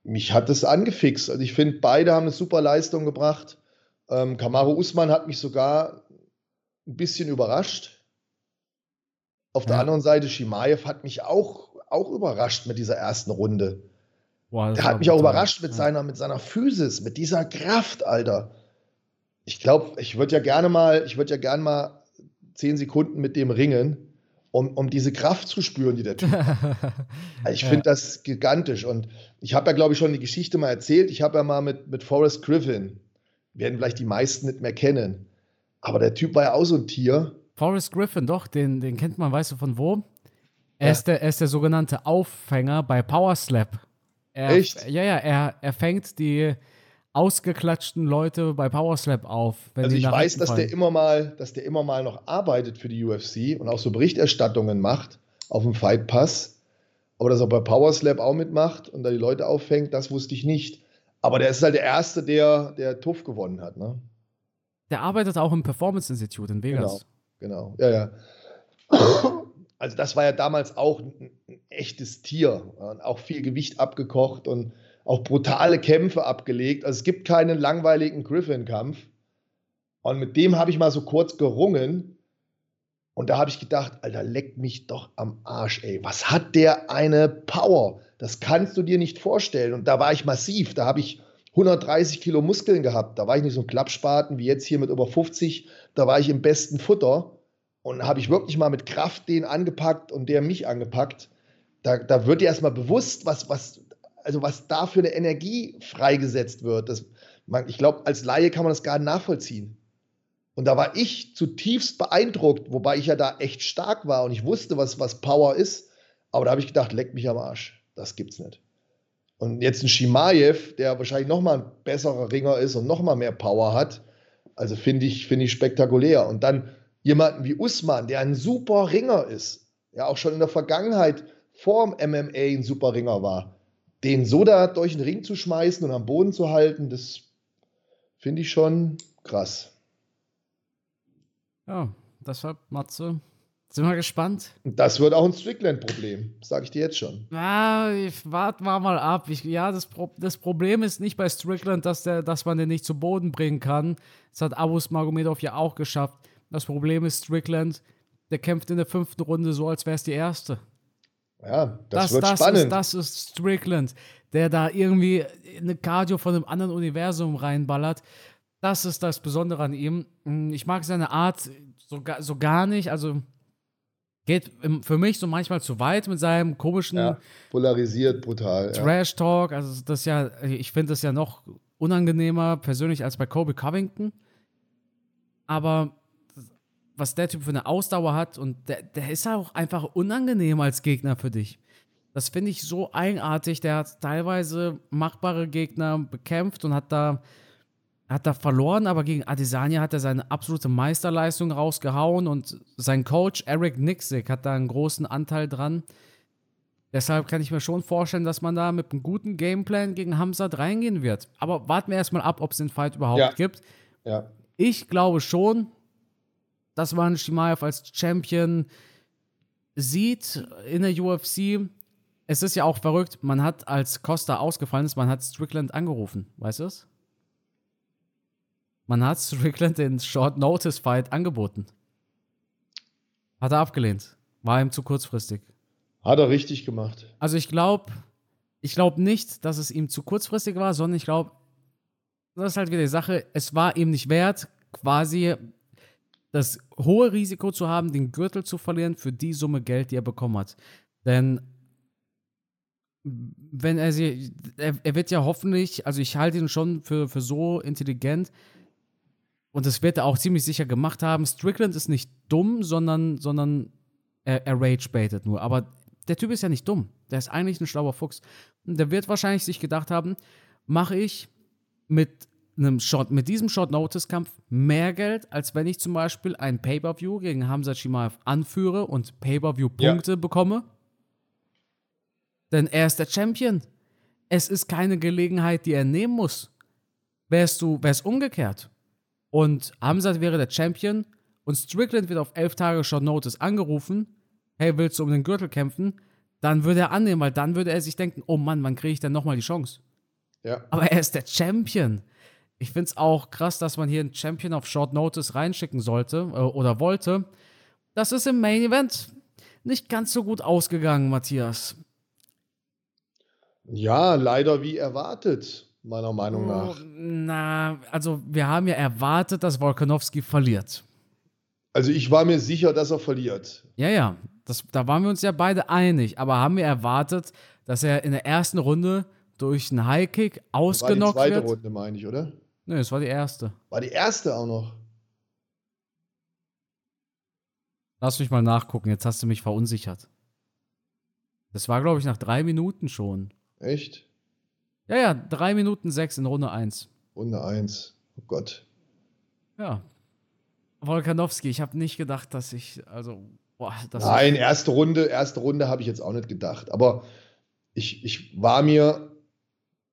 S2: mich hat es angefixt. Also ich finde, beide haben eine super Leistung gebracht. Ähm, Kamaru Usman hat mich sogar ein bisschen überrascht. Auf der
S1: Ja.
S2: anderen Seite, Shimaev hat mich auch, auch überrascht mit dieser ersten Runde.
S1: Boah,
S2: Der hat mich auch überrascht mit
S1: Ja.
S2: seiner, mit seiner Physis, mit dieser Kraft, Alter. Ich glaube, ich würde ja gerne mal, ich würde ja gerne mal zehn Sekunden mit dem ringen, um, um diese Kraft zu spüren, die der Typ hat. Ich
S1: Ja.
S2: finde das gigantisch. Und ich habe ja, glaube ich, schon die Geschichte mal erzählt. Ich habe ja mal mit, mit Forrest Griffin, werden vielleicht die meisten nicht mehr kennen. Aber der Typ war ja auch so ein Tier.
S1: Forrest Griffin, doch, den, den kennt man, weißt du von wo? Er,
S2: Ja.
S1: ist, der, er ist der sogenannte Auffänger bei Power Slap. Er,
S2: Echt?
S1: Ja, ja, er, er fängt die ausgeklatschten Leute bei Power Slap auf. Wenn
S2: Also ich weiß, dass der immer mal, dass der immer mal noch arbeitet für die UFC und auch so Berichterstattungen macht auf dem Fight Pass. Aber dass er bei Power Slap auch mitmacht und da die Leute auffängt, das wusste ich nicht. Aber der ist halt der Erste, der, der TUF gewonnen hat, ne?
S1: Der arbeitet auch im Performance Institute in Vegas.
S2: Genau, ja, ja. Also das war ja damals auch ein, ein echtes Tier. Und auch viel Gewicht abgekocht und auch brutale Kämpfe abgelegt. Also es gibt keinen langweiligen Griffin-Kampf. Und mit dem habe ich mal so kurz gerungen. Und da habe ich gedacht, Alter, leck mich doch am Arsch, ey. Was hat der eine Power? Das kannst du dir nicht vorstellen. Und da war ich massiv. Da habe ich 130 Kilo Muskeln gehabt. Da war ich nicht so ein Klappspaten wie jetzt hier mit über 50. Da war ich im besten Futter. Und habe ich wirklich mal mit Kraft den angepackt und der mich angepackt. Da, da wird dir erstmal bewusst, was, was, also was da für eine Energie freigesetzt wird. Das, man, ich glaube, als Laie kann man das gar nicht nachvollziehen. Und da war ich zutiefst beeindruckt, wobei ich ja da echt stark war und ich wusste, was, was Power ist. Aber da habe ich gedacht, leck mich am Arsch. Das gibt's nicht. Und jetzt ein Shimaev, der wahrscheinlich noch mal ein besserer Ringer ist und noch mal mehr Power hat. Also finde ich, finde ich spektakulär. Und dann jemanden wie Usman, der ein super Ringer ist, ja auch schon in der Vergangenheit vor dem MMA ein super Ringer war, den so da durch den Ring zu schmeißen und am Boden zu halten, das finde ich schon krass.
S1: Ja, deshalb, Matze, sind wir gespannt.
S2: Das wird auch ein Strickland-Problem, sage ich dir jetzt schon.
S1: Ja, ich warte mal, mal ab. Ich, ja, das, Pro das Problem ist nicht bei Strickland, dass, der, dass man den nicht zu Boden bringen kann. Das hat Abus Magomedov ja auch geschafft. Das Problem ist Strickland, der kämpft in der fünften Runde so, als wäre es die erste.
S2: Ja, das,
S1: Das,
S2: wird
S1: das,
S2: spannend.
S1: ist, das ist Strickland, der da irgendwie eine Cardio von einem anderen Universum reinballert. Das ist das Besondere an ihm. Hm, Ich mag seine Art so, so gar nicht. Also geht für mich so manchmal zu weit mit seinem komischen
S2: ja, polarisiert, brutal. Ja.
S1: Trash Talk. Also das ist ja, ich finde das ja noch unangenehmer persönlich als bei Kobe Covington. Aber was der Typ für eine Ausdauer hat und der, der ist auch einfach unangenehm als Gegner für dich. Das finde ich so eigenartig. Der hat teilweise machbare Gegner bekämpft und hat da, hat da verloren, aber gegen Adesanya hat er seine absolute Meisterleistung rausgehauen und sein Coach Eric Nixick hat da einen großen Anteil dran. Deshalb kann ich mir schon vorstellen, dass man da mit einem guten Gameplan gegen Hamzat reingehen wird. Aber warten wir erstmal ab, ob es den Fight überhaupt
S2: Ja.
S1: gibt.
S2: Ja.
S1: Ich glaube schon, dass man Shimaev als Champion sieht in der UFC. Es ist ja auch verrückt, man hat, als Costa ausgefallen ist, man hat Strickland angerufen, weißt du es? Man hat Strickland den Short Notice Fight angeboten. Hat er abgelehnt. War ihm zu kurzfristig.
S2: Hat er richtig gemacht.
S1: Also ich glaube, ich glaube nicht, dass es ihm zu kurzfristig war, sondern ich glaube, das ist halt wieder die Sache, es war ihm nicht wert, quasi das hohe Risiko zu haben, den Gürtel zu verlieren für die Summe Geld, die er bekommen hat. Denn wenn er sie, er, er wird ja hoffentlich, also ich halte ihn schon für, für so intelligent und das wird er auch ziemlich sicher gemacht haben. Strickland ist nicht dumm, sondern, sondern er, er rage-baitet nur. Aber der Typ ist ja nicht dumm. Der ist eigentlich ein schlauer Fuchs. Und der wird wahrscheinlich sich gedacht haben, mache ich mit einem Short, mit diesem Short-Notice-Kampf mehr Geld, als wenn ich zum Beispiel ein Pay-Per-View gegen Hamza Chimaev anführe und Pay-Per-View-Punkte bekomme. Denn er ist der Champion. Es ist keine Gelegenheit, die er nehmen muss. Wärst du, wär's umgekehrt. Und Hamza wäre der Champion und Strickland wird auf elf Tage Short Notice angerufen. Hey, willst du um den Gürtel kämpfen? Dann würde er annehmen, weil dann würde er sich denken, oh Mann, wann kriege ich denn nochmal die Chance?
S2: Ja.
S1: Aber er ist der Champion. Ich finde es auch krass, dass man hier einen Champion auf Short Notice reinschicken sollte äh, oder wollte. Das ist im Main Event nicht ganz so gut ausgegangen, Matthias.
S2: ja, leider wie erwartet, meiner Meinung
S1: Oh,
S2: nach.
S1: na, also wir haben ja erwartet, dass Volkanovski verliert.
S2: Also ich war mir sicher, dass er verliert.
S1: Ja, ja, das, da waren wir uns ja beide einig. Aber haben wir erwartet, dass er in der ersten Runde durch einen Highkick
S2: War die
S1: ausgenockt
S2: zweite
S1: wird?
S2: Runde, meine ich, oder?
S1: Nö, es war die erste.
S2: War die erste auch noch.
S1: Lass mich mal nachgucken, jetzt hast du mich verunsichert. Das war, glaube ich, nach drei Minuten schon.
S2: Echt?
S1: Ja, ja, drei Minuten sechs in Runde eins.
S2: Runde 1. Oh Gott.
S1: Ja. Volkanowski, ich habe nicht gedacht, dass ich, also, boah, das
S2: Nein, erste Runde, erste Runde habe ich jetzt auch nicht gedacht. Aber ich, ich war mir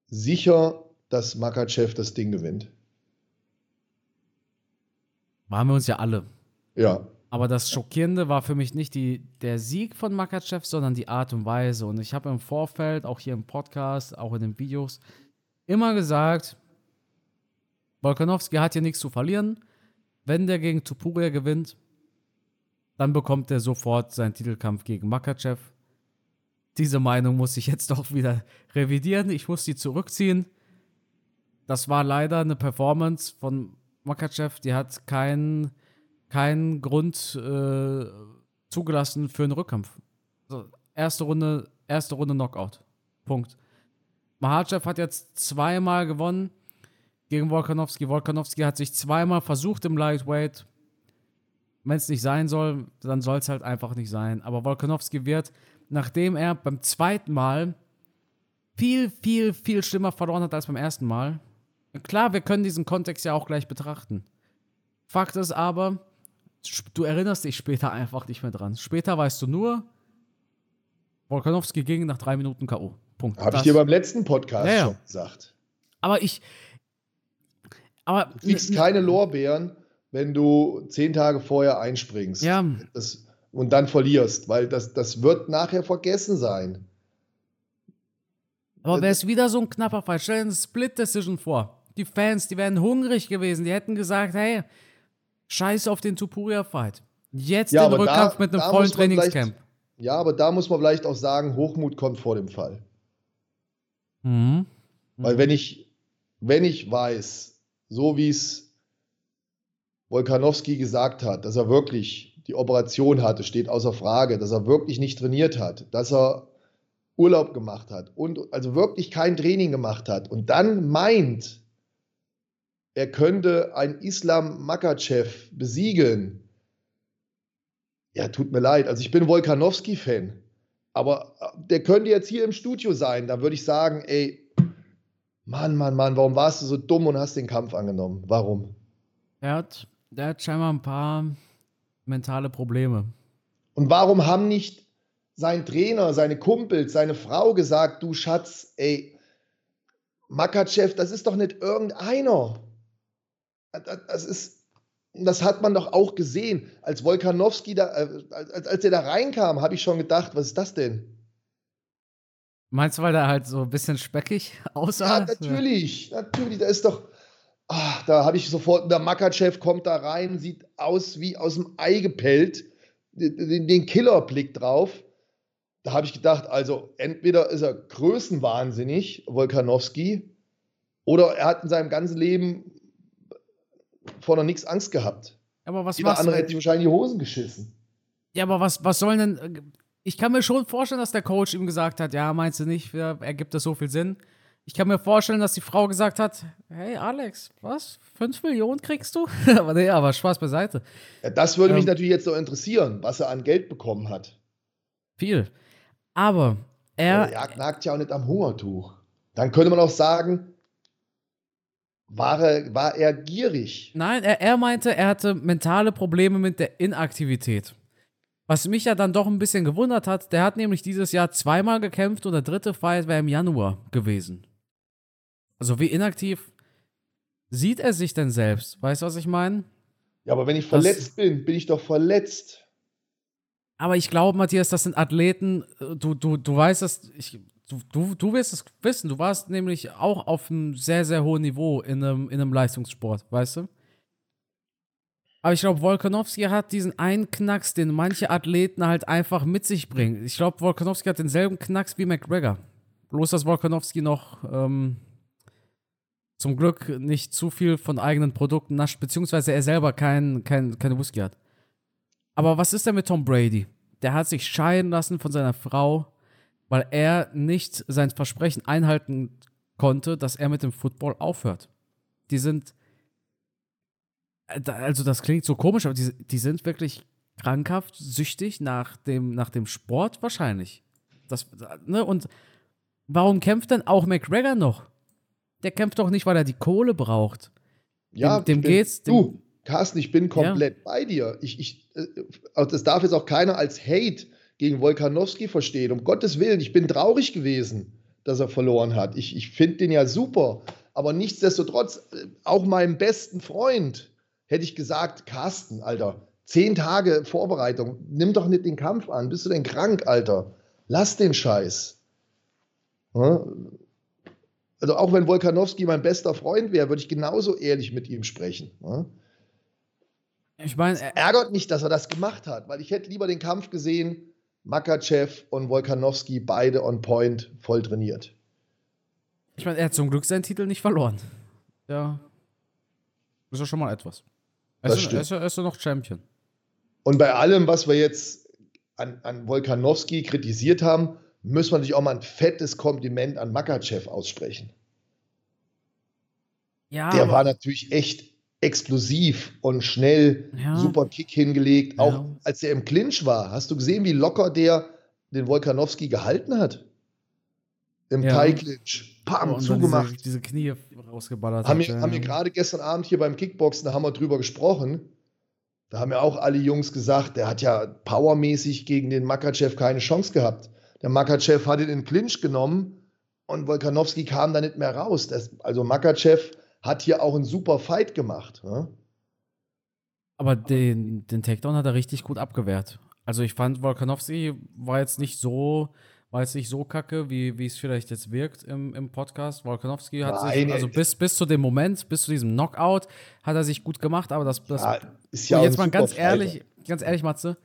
S2: sicher, dass Makachev das Ding gewinnt.
S1: waren wir uns ja alle.
S2: Ja.
S1: Aber das Schockierende war für mich nicht die, der Sieg von Makachev, sondern die Art und Weise. Und ich habe im Vorfeld, auch hier im Podcast, auch in den Videos, immer gesagt, Volkanowski hat hier nichts zu verlieren. Wenn der gegen Tupuria gewinnt, dann bekommt er sofort seinen Titelkampf gegen Makachev. Diese Meinung muss ich jetzt doch wieder revidieren. Ich muss die zurückziehen. Das war leider eine Performance von Makachev, die hat keinen keinen Grund äh, zugelassen für einen Rückkampf. So, erste Runde, erste Runde Knockout. Punkt. Mahachev hat jetzt zweimal gewonnen gegen Volkanovski. Volkanovski hat sich zweimal versucht im Lightweight. Wenn es nicht sein soll, dann soll es halt einfach nicht sein. Aber Volkanovski wird, nachdem er beim zweiten Mal viel, viel, viel schlimmer verloren hat als beim ersten Mal. Klar, wir können diesen Kontext ja auch gleich betrachten. Fakt ist aber, du erinnerst dich später einfach nicht mehr dran. Später weißt du nur, Volkanovski ging nach drei Minuten K.O. Punkt.
S2: Habe ich dir beim letzten Podcast
S1: Ja, ja.
S2: schon gesagt.
S1: aber ich. Aber.
S2: Du kriegst keine Lorbeeren, wenn du zehn Tage vorher einspringst.
S1: Ja,
S2: Das, und dann verlierst, weil das, das wird nachher vergessen sein.
S1: aber wäre es wieder so ein knapper Fall, stell dir eine Split-Decision vor. Die Fans, die wären hungrig gewesen. Die hätten gesagt, hey, scheiß auf den Tupuria-Fight. Jetzt
S2: Ja,
S1: den
S2: aber da-
S1: Rückkampf mit einem vollen Trainingscamp.
S2: Ja, aber da muss man vielleicht auch sagen, Hochmut kommt vor dem Fall. Mhm. Weil wenn ich, wenn ich weiß, so wie es Wolkanowski gesagt hat, dass er wirklich die Operation hatte, steht außer Frage, dass er wirklich nicht trainiert hat, dass er Urlaub gemacht hat und also wirklich kein Training gemacht hat und dann meint, er könnte ein Islam Makachev besiegen. Ja, tut mir leid. Also ich bin Wolkanowski-Fan. Aber äh, der könnte jetzt hier im Studio sein. Da würde ich sagen, ey, Mann, Mann, Mann, warum warst du so dumm und hast den Kampf angenommen? Warum?
S1: Er hat, der hat scheinbar ein paar mentale Probleme.
S2: Und warum haben nicht sein Trainer, seine Kumpels, seine Frau gesagt, du Schatz, ey, Makachev, das ist doch nicht irgendeiner. Das ist, das hat man doch auch gesehen. Als Wolkanowski da, äh, als, als er da reinkam, habe ich schon gedacht, was ist das denn?
S1: Meinst du, weil der halt so ein bisschen speckig aussah?
S2: Ja, natürlich, natürlich. Da ist doch, ach, da habe ich sofort, der Makachev kommt da rein, sieht aus wie aus dem Ei gepellt, den, den Killerblick drauf. Da habe ich gedacht, also entweder ist er größenwahnsinnig, Wolkanowski, oder er hat in seinem ganzen Leben vor noch nichts Angst gehabt.
S1: Aber was
S2: Jeder andere hätte sich wahrscheinlich die Hosen geschissen.
S1: Ja, aber was, was sollen denn. Ich kann mir schon vorstellen, dass der Coach ihm gesagt hat: Ja, meinst du nicht, ergibt das so viel Sinn? Ich kann mir vorstellen, dass die Frau gesagt hat: Hey, Alex, was? Fünf Millionen kriegst du? aber nee, aber Spaß beiseite.
S2: Ja, das würde ähm, mich natürlich jetzt so interessieren, was er an Geld bekommen hat.
S1: Viel. Aber er.
S2: Er nagt ja auch nicht am Hungertuch. Dann könnte man auch sagen, war er, war er gierig?
S1: Nein, er, er meinte, er hatte mentale Probleme mit der Inaktivität. Was mich ja dann doch ein bisschen gewundert hat, der hat nämlich dieses Jahr zweimal gekämpft und der dritte Fight wäre im Januar gewesen. Also wie inaktiv sieht er sich denn selbst? Weißt du, was ich meine?
S2: Ja, aber wenn ich verletzt das, bin, bin ich doch verletzt.
S1: Aber ich glaube, Matthias, das sind Athleten, äh, du, du, du weißt es, ich, du, du, du wirst es wissen, du warst nämlich auch auf einem sehr, sehr hohen Niveau in einem, in einem Leistungssport, weißt du? Aber ich glaube, Volkanowski hat diesen einen Knacks, den manche Athleten halt einfach mit sich bringen. Ich glaube, Volkanowski hat denselben Knacks wie McGregor. Bloß, dass Volkanowski noch ähm, zum Glück nicht zu viel von eigenen Produkten nascht, beziehungsweise er selber kein, kein, keine Whisky hat. Aber was ist denn mit Tom Brady? Der hat sich scheiden lassen von seiner Frau weil er nicht sein Versprechen einhalten konnte, dass er mit dem Football aufhört. Die sind, äh, also das klingt so komisch, aber die, die sind wirklich krankhaft süchtig nach dem, nach dem Sport wahrscheinlich. Das, ne? Und warum kämpft denn auch McGregor noch? Der kämpft doch nicht, weil er die Kohle braucht.
S2: Ja, dem, dem bin, geht's. Dem, du, Carsten, ich bin komplett ja. bei dir. Ich, ich, äh, das darf jetzt auch keiner als Hate gegen Wolkanowski versteht. Um Gottes Willen, ich bin traurig gewesen, dass er verloren hat. Ich, ich finde den ja super. Aber nichtsdestotrotz, äh, auch meinem besten Freund hätte ich gesagt, Carsten, Alter, zehn Tage Vorbereitung, nimm doch nicht den Kampf an. Bist du denn krank, Alter? Lass den Scheiß. Also auch wenn Wolkanowski mein bester Freund wäre, würde ich genauso ehrlich mit ihm sprechen. Ich meine, ärgert mich, dass er das gemacht hat, weil ich hätte lieber den Kampf gesehen, Makachev und Wolkanowski beide on point, voll trainiert.
S1: Ich meine, er hat zum Glück seinen Titel nicht verloren. Ja. Ist ja schon mal etwas. Er, ist, er, ist, er ist ja noch Champion.
S2: Und bei allem, was wir jetzt an, an Wolkanowski kritisiert haben, müssen wir natürlich auch mal ein fettes Kompliment an Makachev aussprechen. Ja, Der war natürlich echt explosiv und schnell, ja. super Kick hingelegt. Ja. Auch als er im Clinch war, hast du gesehen, wie locker der den Wolkanowski gehalten hat? Im ja. Thai-Clinch. Pam, oh, zugemacht.
S1: Diese, diese, Knie rausgeballert.
S2: Haben, hat, wir, haben wir gerade gestern Abend hier beim Kickboxen, da haben wir drüber gesprochen. Da haben ja auch alle Jungs gesagt, der hat ja powermäßig gegen den Makachev keine Chance gehabt. Der Makachev hat ihn in Clinch genommen und Wolkanowski kam da nicht mehr raus. Das, also Makachev hat hier auch einen super Fight gemacht. Ne?
S1: Aber den, den Takedown hat er richtig gut abgewehrt. Also ich fand, Volkanovski war jetzt nicht so, war jetzt nicht so kacke, wie, wie es vielleicht jetzt wirkt im, im Podcast. Volkanovski hat Nein, sich, also bis, bis zu dem Moment, bis zu diesem Knockout, hat er sich gut gemacht, aber das, das
S2: ja, ist ja
S1: jetzt mal ganz ehrlich, ganz ehrlich, Matze,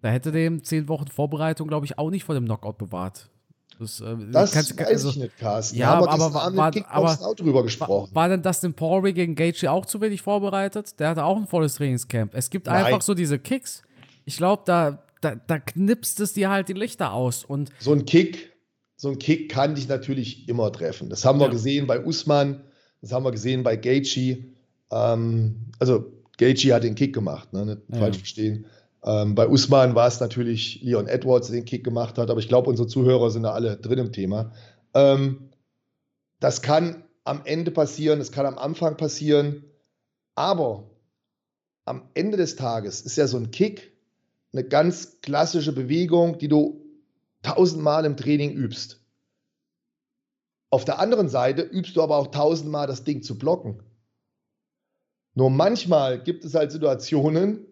S1: da hätte dem zehn Wochen Vorbereitung, glaube ich, auch nicht vor dem Knockout bewahrt.
S2: Das, äh, das kannst, weiß also, ich nicht, Carsten.
S1: Ja, aber, aber, war, war,
S2: aber, auch drüber gesprochen.
S1: War, war denn Dustin Poirier gegen Gaethje auch zu wenig vorbereitet? Der hatte auch ein volles Trainingscamp. Es gibt Nein. einfach so diese Kicks. Ich glaube, da, da, da knipst es dir halt die Lichter aus. Und
S2: so ein Kick, so ein Kick kann dich natürlich immer treffen. Das haben wir ja. gesehen bei Usman, das haben wir gesehen bei Gaethje. Ähm, also Gaethje hat den Kick gemacht, ne? nicht ja. falsch verstehen. Ähm, bei Usman war es natürlich Leon Edwards, der den Kick gemacht hat, aber ich glaube, unsere Zuhörer sind da alle drin im Thema. Ähm, das kann am Ende passieren, das kann am Anfang passieren, aber am Ende des Tages ist ja so ein Kick eine ganz klassische Bewegung, die du tausendmal im Training übst. Auf der anderen Seite übst du aber auch tausendmal das Ding zu blocken. Nur manchmal gibt es halt Situationen,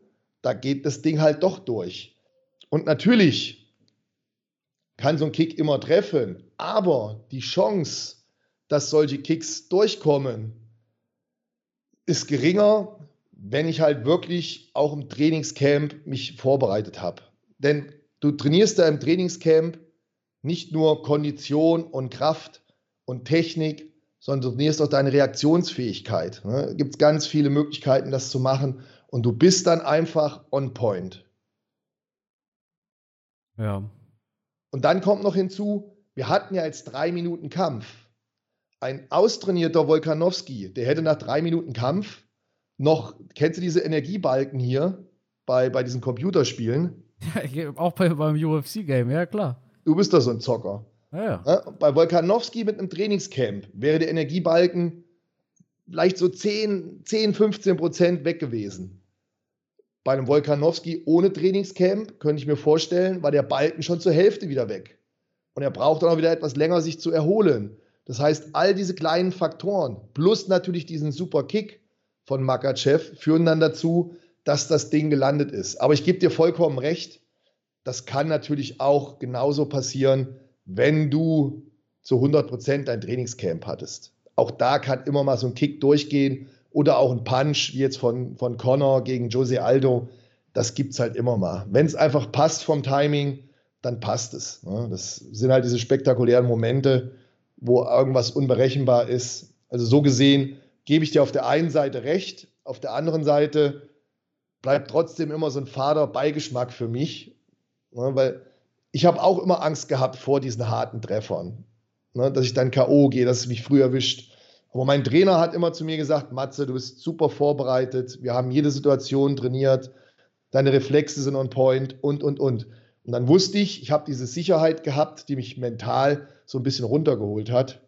S2: da geht das Ding halt doch durch. Und natürlich kann so ein Kick immer treffen, aber die Chance, dass solche Kicks durchkommen, ist geringer, wenn ich halt wirklich auch im Trainingscamp mich vorbereitet habe. Denn du trainierst da im Trainingscamp nicht nur Kondition und Kraft und Technik, sondern du trainierst auch deine Reaktionsfähigkeit. Es ne? gibt ganz viele Möglichkeiten, das zu machen und du bist dann einfach on point.
S1: Ja.
S2: Und dann kommt noch hinzu, wir hatten ja jetzt drei Minuten Kampf. Ein austrainierter Wolkanowski, der hätte nach drei Minuten Kampf noch, kennst du diese Energiebalken hier bei, bei diesen Computerspielen?
S1: Ja, auch bei, beim UFC-Game, ja klar.
S2: Du bist doch so ein Zocker.
S1: Ja, ja.
S2: Bei Wolkanowski mit einem Trainingscamp wäre der Energiebalken vielleicht so 10, 10 15 Prozent weg gewesen. Bei einem Wolkanowski ohne Trainingscamp, könnte ich mir vorstellen, war der Balken schon zur Hälfte wieder weg. Und er braucht dann auch wieder etwas länger, sich zu erholen. Das heißt, all diese kleinen Faktoren plus natürlich diesen super Kick von Makachev führen dann dazu, dass das Ding gelandet ist. Aber ich gebe dir vollkommen recht, das kann natürlich auch genauso passieren, wenn du zu 100 Prozent dein Trainingscamp hattest. Auch da kann immer mal so ein Kick durchgehen oder auch ein Punch, wie jetzt von, von Connor gegen Jose Aldo, das gibt es halt immer mal. Wenn es einfach passt vom Timing, dann passt es. Ne? Das sind halt diese spektakulären Momente, wo irgendwas unberechenbar ist. Also so gesehen gebe ich dir auf der einen Seite recht, auf der anderen Seite bleibt trotzdem immer so ein fader Beigeschmack für mich, ne? weil ich habe auch immer Angst gehabt vor diesen harten Treffern, ne? dass ich dann K.O. gehe, dass es mich früh erwischt. Aber mein Trainer hat immer zu mir gesagt, Matze, du bist super vorbereitet, wir haben jede Situation trainiert, deine Reflexe sind on point und, und, und. Und dann wusste ich, ich habe diese Sicherheit gehabt, die mich mental so ein bisschen runtergeholt hat.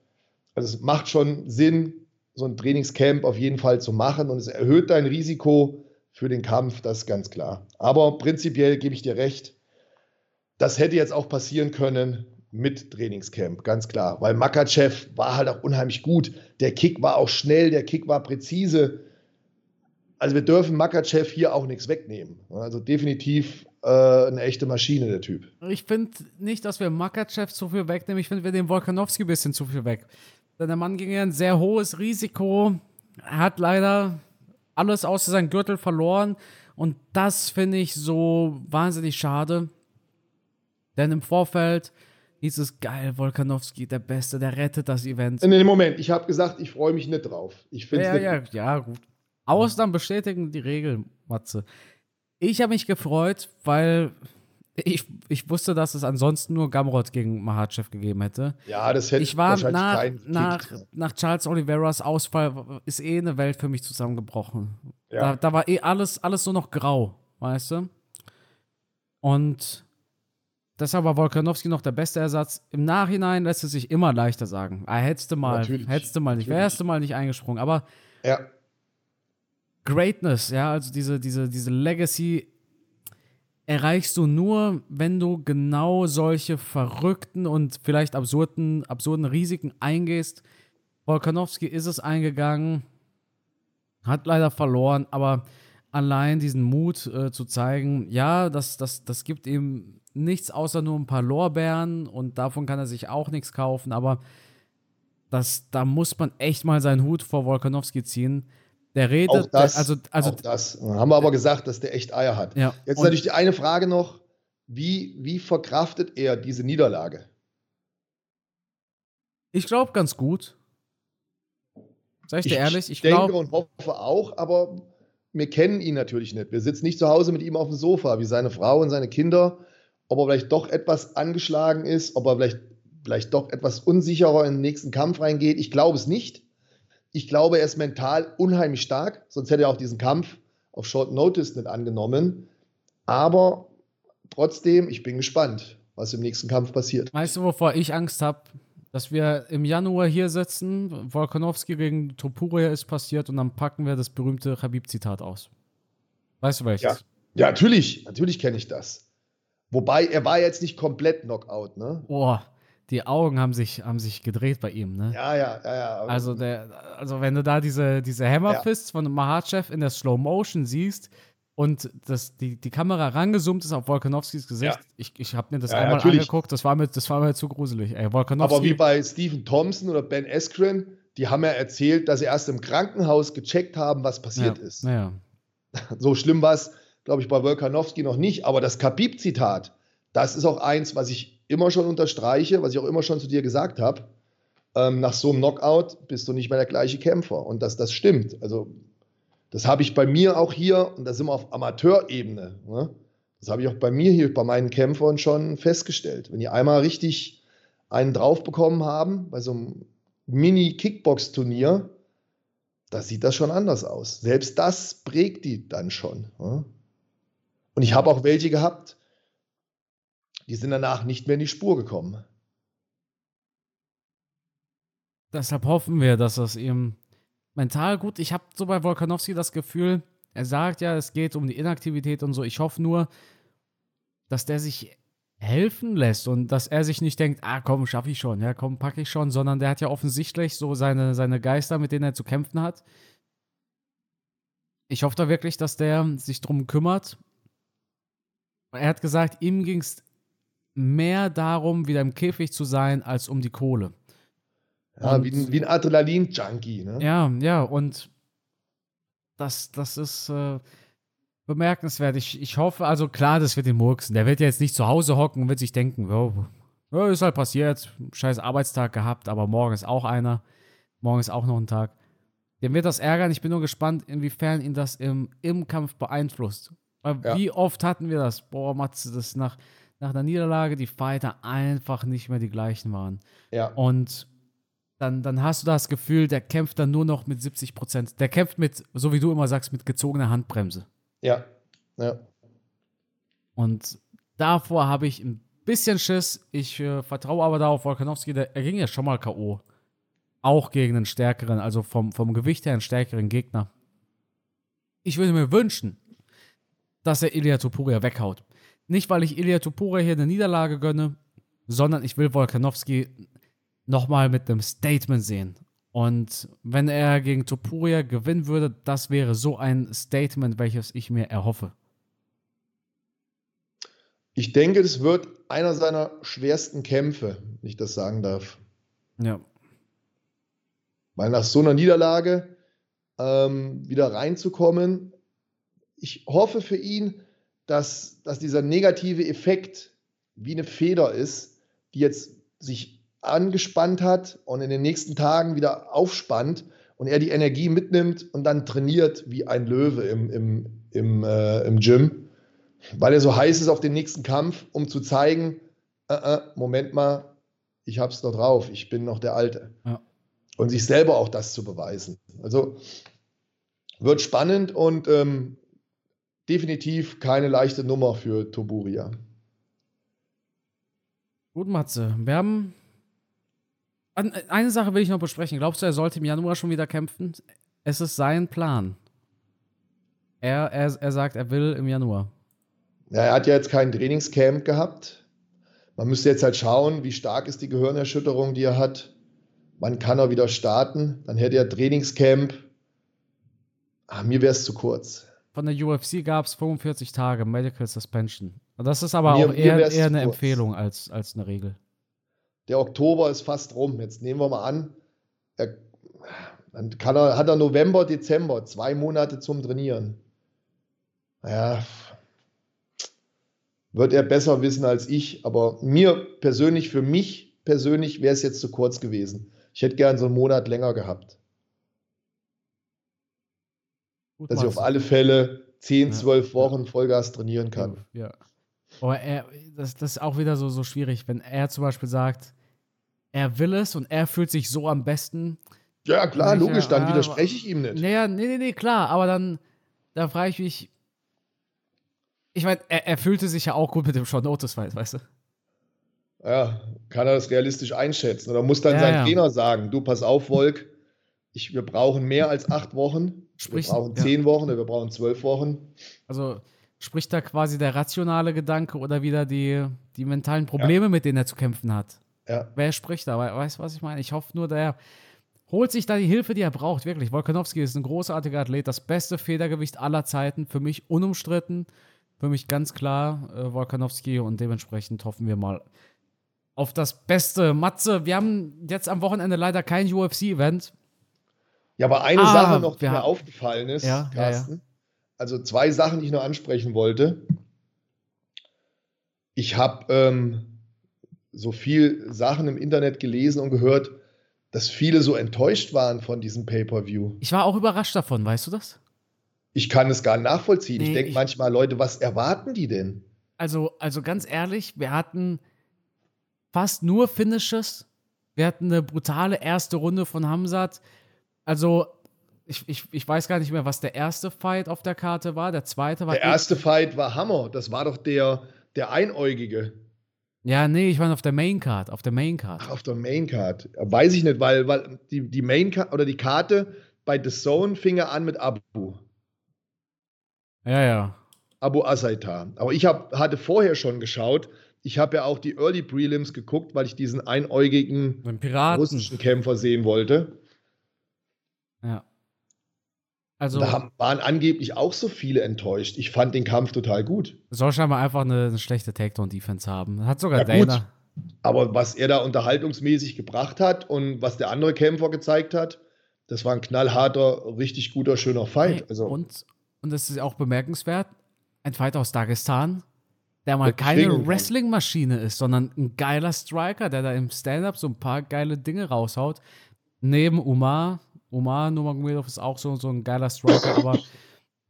S2: Also es macht schon Sinn, so ein Trainingscamp auf jeden Fall zu machen und es erhöht dein Risiko für den Kampf, das ist ganz klar. Aber prinzipiell gebe ich dir recht, das hätte jetzt auch passieren können mit Trainingscamp, ganz klar. Weil Makachev war halt auch unheimlich gut. Der Kick war auch schnell, der Kick war präzise. Also wir dürfen Makachev hier auch nichts wegnehmen. Also definitiv äh, eine echte Maschine, der Typ.
S1: Ich finde nicht, dass wir Makachev zu viel wegnehmen. Ich finde, wir nehmen Volkanovski ein bisschen zu viel weg. Denn der Mann ging ja ein sehr hohes Risiko. Er hat leider alles außer seinem Gürtel verloren. Und das finde ich so wahnsinnig schade. Denn im Vorfeld hieß es geil, Volkanowski, der Beste, der rettet das Event.
S2: In dem Moment, ich habe gesagt, ich freue mich nicht drauf. Ich
S1: finde ja, ja, ja, gut. Ausnahmen bestätigen die Regel, Matze. Ich habe mich gefreut, weil ich, ich wusste, dass es ansonsten nur Gamrot gegen Mahachev gegeben hätte.
S2: Ja, das hätte
S1: ich war nach, nach, nach Charles Oliveras Ausfall ist eh eine Welt für mich zusammengebrochen. Ja. Da, da war eh alles, alles nur noch grau, weißt du? Und Deshalb war Volkanowski noch der beste Ersatz. Im Nachhinein lässt es sich immer leichter sagen. Ah, hättest du mal, Natürlich. hättest du mal nicht, wärst du mal nicht eingesprungen. Aber
S2: ja.
S1: Greatness, ja, also diese, diese, diese Legacy erreichst du nur, wenn du genau solche verrückten und vielleicht absurden, absurden Risiken eingehst. Volkanowski ist es eingegangen, hat leider verloren, aber allein diesen Mut äh, zu zeigen, ja, das, das, das gibt ihm nichts außer nur ein paar Lorbeeren und davon kann er sich auch nichts kaufen, aber das, da muss man echt mal seinen Hut vor Wolkanowski ziehen. Der redet,
S2: auch das,
S1: also, also
S2: auch das. Haben wir aber gesagt, dass der echt Eier hat.
S1: Ja.
S2: Jetzt natürlich die eine Frage noch. Wie, wie verkraftet er diese Niederlage?
S1: Ich glaube ganz gut. Sag ich dir ehrlich,
S2: ich denke glaub, und hoffe auch, aber wir kennen ihn natürlich nicht. Wir sitzen nicht zu Hause mit ihm auf dem Sofa, wie seine Frau und seine Kinder. Ob er vielleicht doch etwas angeschlagen ist, ob er vielleicht, vielleicht doch etwas unsicherer in den nächsten Kampf reingeht. Ich glaube es nicht. Ich glaube, er ist mental unheimlich stark, sonst hätte er auch diesen Kampf auf Short Notice nicht angenommen. Aber trotzdem, ich bin gespannt, was im nächsten Kampf passiert.
S1: Weißt du, wovor ich Angst habe? Dass wir im Januar hier sitzen, Volkanowski gegen Topuria ist passiert und dann packen wir das berühmte Habib-Zitat aus. Weißt du welches?
S2: Ja, ja natürlich, natürlich kenne ich das. Wobei, er war jetzt nicht komplett Knockout, ne?
S1: Boah, die Augen haben sich, haben sich gedreht bei ihm, ne?
S2: Ja, ja, ja, ja.
S1: Also, der, also wenn du da diese, diese Hammerfists ja. von Mahatchev in der Slow Motion siehst, und das, die, die Kamera rangezoomt ist auf Volkanowskis Gesicht. Ja. Ich, ich habe mir das ja, einmal natürlich. angeguckt, das war, mir, das war mir zu gruselig. Ey,
S2: Aber wie bei Stephen Thompson oder Ben Askren, die haben ja erzählt, dass sie erst im Krankenhaus gecheckt haben, was passiert ist. So schlimm war es, glaube ich, bei Volkanowski noch nicht. Aber das Khabib-Zitat, das ist auch eins, was ich immer schon unterstreiche, was ich auch immer schon zu dir gesagt habe. Ähm, nach so einem Knockout bist du nicht mehr der gleiche Kämpfer. Und dass das stimmt. Also das habe ich bei mir auch hier, und da sind wir auf Amateurebene. Ne? Das habe ich auch bei mir hier, bei meinen Kämpfern schon festgestellt. Wenn die einmal richtig einen drauf bekommen haben, bei so einem Mini-Kickbox-Turnier, da sieht das schon anders aus. Selbst das prägt die dann schon. Ne? Und ich habe auch welche gehabt, die sind danach nicht mehr in die Spur gekommen.
S1: Deshalb hoffen wir, dass das eben mental gut. Ich habe so bei Volkanowski das Gefühl, er sagt ja, es geht um die Inaktivität und so. Ich hoffe nur, dass der sich helfen lässt und dass er sich nicht denkt, ah komm, schaffe ich schon, ja komm, packe ich schon, sondern der hat ja offensichtlich so seine, seine Geister, mit denen er zu kämpfen hat. Ich hoffe da wirklich, dass der sich drum kümmert. Er hat gesagt, ihm ging es mehr darum, wieder im Käfig zu sein, als um die Kohle.
S2: Ja, und, wie, ein, wie ein Adrenalin-Junkie. Ne?
S1: Ja, ja, und das, das ist äh, bemerkenswert. Ich, ich hoffe, also klar, das wird den murksen. Der wird jetzt nicht zu Hause hocken und wird sich denken, oh, oh, ist halt passiert, scheiß Arbeitstag gehabt, aber morgen ist auch einer. Morgen ist auch noch ein Tag. Dem wird das ärgern. Ich bin nur gespannt, inwiefern ihn das im, im Kampf beeinflusst. Weil ja. wie oft hatten wir das? Boah, Matze, das nach, nach der Niederlage die Fighter einfach nicht mehr die gleichen waren.
S2: Ja.
S1: Und dann, dann hast du das Gefühl, der kämpft dann nur noch mit 70 Prozent. Der kämpft mit, so wie du immer sagst, mit gezogener Handbremse.
S2: Ja, ja.
S1: Und davor habe ich ein bisschen Schiss. Ich äh, vertraue aber darauf, Volkanowski, der, er ging ja schon mal K.O. Auch gegen einen stärkeren, also vom, vom Gewicht her einen stärkeren Gegner. Ich würde mir wünschen, dass er Ilya Topuria weghaut. Nicht, weil ich Ilya Topuria hier eine Niederlage gönne, sondern ich will Volkanowski nochmal mit einem Statement sehen. Und wenn er gegen Topuria gewinnen würde, das wäre so ein Statement, welches ich mir erhoffe.
S2: Ich denke, es wird einer seiner schwersten Kämpfe, wenn ich das sagen darf.
S1: Ja.
S2: Weil nach so einer Niederlage ähm, wieder reinzukommen, ich hoffe für ihn, dass, dass dieser negative Effekt wie eine Feder ist, die jetzt sich angespannt hat und in den nächsten Tagen wieder aufspannt und er die Energie mitnimmt und dann trainiert wie ein Löwe im, im, im, äh, im Gym, weil er so heiß ist auf den nächsten Kampf, um zu zeigen, äh, äh, Moment mal, ich hab's noch drauf, ich bin noch der Alte.
S1: Ja.
S2: Und sich selber auch das zu beweisen. Also wird spannend und ähm, definitiv keine leichte Nummer für Toburia.
S1: Gut, Matze. Wir haben eine Sache will ich noch besprechen. Glaubst du, er sollte im Januar schon wieder kämpfen? Es ist sein Plan. Er, er, er sagt, er will im Januar.
S2: Ja, er hat ja jetzt kein Trainingscamp gehabt. Man müsste jetzt halt schauen, wie stark ist die Gehirnerschütterung, die er hat. Wann kann er wieder starten? Dann hätte er Trainingscamp. Ach, mir wäre es zu kurz.
S1: Von der UFC gab es 45 Tage Medical Suspension. Das ist aber mir, auch eher, eher eine Empfehlung als, als eine Regel.
S2: Der Oktober ist fast rum. Jetzt nehmen wir mal an, er, dann kann er, hat er November, Dezember, zwei Monate zum Trainieren. Naja, wird er besser wissen als ich. Aber mir persönlich, für mich persönlich, wäre es jetzt zu kurz gewesen. Ich hätte gern so einen Monat länger gehabt. Gut, dass ich auf alle Fälle 10, 12 ja. Wochen Vollgas trainieren kann.
S1: Ja. Aber er, das, das ist auch wieder so, so schwierig, wenn er zum Beispiel sagt, er will es und er fühlt sich so am besten.
S2: Ja, klar, logisch, dann widerspreche ich ihm nicht.
S1: Naja, nee, nee, nee, klar, aber dann, da frage ich mich, ich meine, er, er, fühlte sich ja auch gut mit dem Short Notice Fight, weißt du?
S2: Ja, kann er das realistisch einschätzen? Oder muss dann ja, sein ja. Trainer sagen, du pass auf, Volk, ich, wir brauchen mehr als acht Wochen. Sprich, wir brauchen zehn ja. Wochen, wir brauchen zwölf Wochen.
S1: Also spricht da quasi der rationale Gedanke oder wieder die, die mentalen Probleme, mit denen er zu kämpfen hat? Ja. Wer spricht da? Weißt du, was ich meine? Ich hoffe nur, der holt sich da die Hilfe, die er braucht. Wirklich. Wolkanowski ist ein großartiger Athlet, das beste Federgewicht aller Zeiten, für mich unumstritten. Für mich ganz klar äh, Wolkanowski und dementsprechend hoffen wir mal auf das Beste. Matze, wir haben jetzt am Wochenende leider kein UFC-Event.
S2: Ja, aber eine ah, Sache noch, die mir aufgefallen ist, ja, Carsten. Ja, ja. Also zwei Sachen, die ich noch ansprechen wollte. Ich habe ähm, so viel Sachen im Internet gelesen und gehört, dass viele so enttäuscht waren von diesem Pay-per-View.
S1: Ich war auch überrascht davon, weißt du das?
S2: Ich kann es gar nicht nachvollziehen. Nee, ich denke manchmal, Leute, was erwarten die denn?
S1: Also, also ganz ehrlich, wir hatten fast nur Finishes. Wir hatten eine brutale erste Runde von Hamzat. Also, ich, ich, ich weiß gar nicht mehr, was der erste Fight auf der Karte war. Der zweite war.
S2: Der erste Fight war Hammer. Das war doch der, der Einäugige.
S1: Ja, nee, ich war auf der Main Card. Auf der Main Card.
S2: Ach, auf der Main Card. Weiß ich nicht, weil, weil die, die Main Card oder die Karte bei The Zone fing er an mit Abu.
S1: Ja, ja.
S2: Abu Asaita. Aber ich hab, hatte vorher schon geschaut. Ich habe ja auch die Early Prelims geguckt, weil ich diesen einäugigen russischen Kämpfer sehen wollte.
S1: Ja.
S2: Also, da haben, waren angeblich auch so viele enttäuscht. Ich fand den Kampf total gut.
S1: Soll scheinbar einfach eine, eine schlechte Takedown-Defense haben. Hat sogar ja, Dana. Gut.
S2: Aber was er da unterhaltungsmäßig gebracht hat und was der andere Kämpfer gezeigt hat, das war ein knallharter, richtig guter, schöner Fight.
S1: Hey, also, und, und das ist auch bemerkenswert, ein Fighter aus Dagestan, der mal keine Wrestling-Maschine ist, sondern ein geiler Striker, der da im Stand-Up so ein paar geile Dinge raushaut. Neben Umar. Umar Nurmagomedov ist auch so, so ein geiler Striker, aber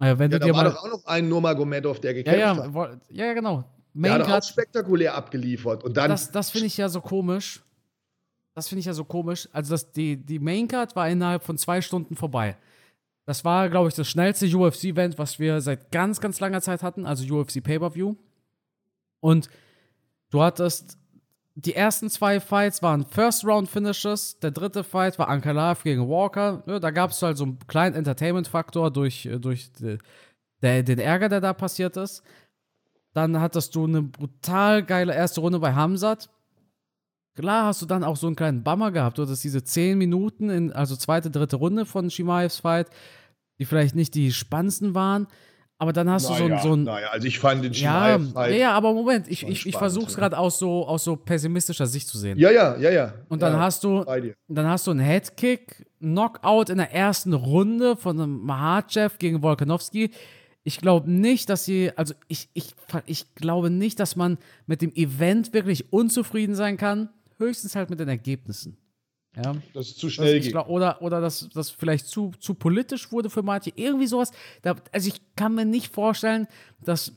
S2: äh, wenn ja, du dir da war mal, doch auch noch ein Nurmagomedov, der gekämpft
S1: ja,
S2: ja,
S1: hat. Ja, genau.
S2: Main der hat auch spektakulär abgeliefert. Und dann
S1: das das finde ich ja so komisch. Das finde ich ja so komisch. Also das, die, die Main Card war innerhalb von zwei Stunden vorbei. Das war, glaube ich, das schnellste UFC-Event, was wir seit ganz, ganz langer Zeit hatten, also UFC Pay-Per-View. Und du hattest die ersten zwei Fights waren First-Round-Finishes. Der dritte Fight war Ankalaev gegen Walker. Ja, da gab es halt so einen kleinen Entertainment-Faktor durch, äh, durch die, der, den Ärger, der da passiert ist. Dann hattest du eine brutal geile erste Runde bei Hamzat. Klar hast du dann auch so einen kleinen Bummer gehabt. Du hattest diese 10 Minuten, in, also zweite, dritte Runde von Shimaevs Fight, die vielleicht nicht die spannendsten waren. Aber dann hast naja, du so, ein, so ein.
S2: Naja, also ich fand den
S1: ja, Fight. Ja, ja, aber Moment, ich, ich, ich versuche es gerade aus so, aus so pessimistischer Sicht zu sehen.
S2: Ja, ja, ja, ja.
S1: Und dann
S2: ja,
S1: hast du, dann hast du einen Headkick, Knockout in der ersten Runde von einem Mahachev gegen Volkanovski. Ich glaube nicht, dass sie, also ich, ich, ich glaube nicht, dass man mit dem Event wirklich unzufrieden sein kann höchstens halt mit den Ergebnissen. Ja.
S2: Das ist zu schnell
S1: geht. Oder, oder dass das vielleicht zu, zu politisch wurde für manche. Irgendwie sowas. Da, also ich kann mir nicht vorstellen, dass.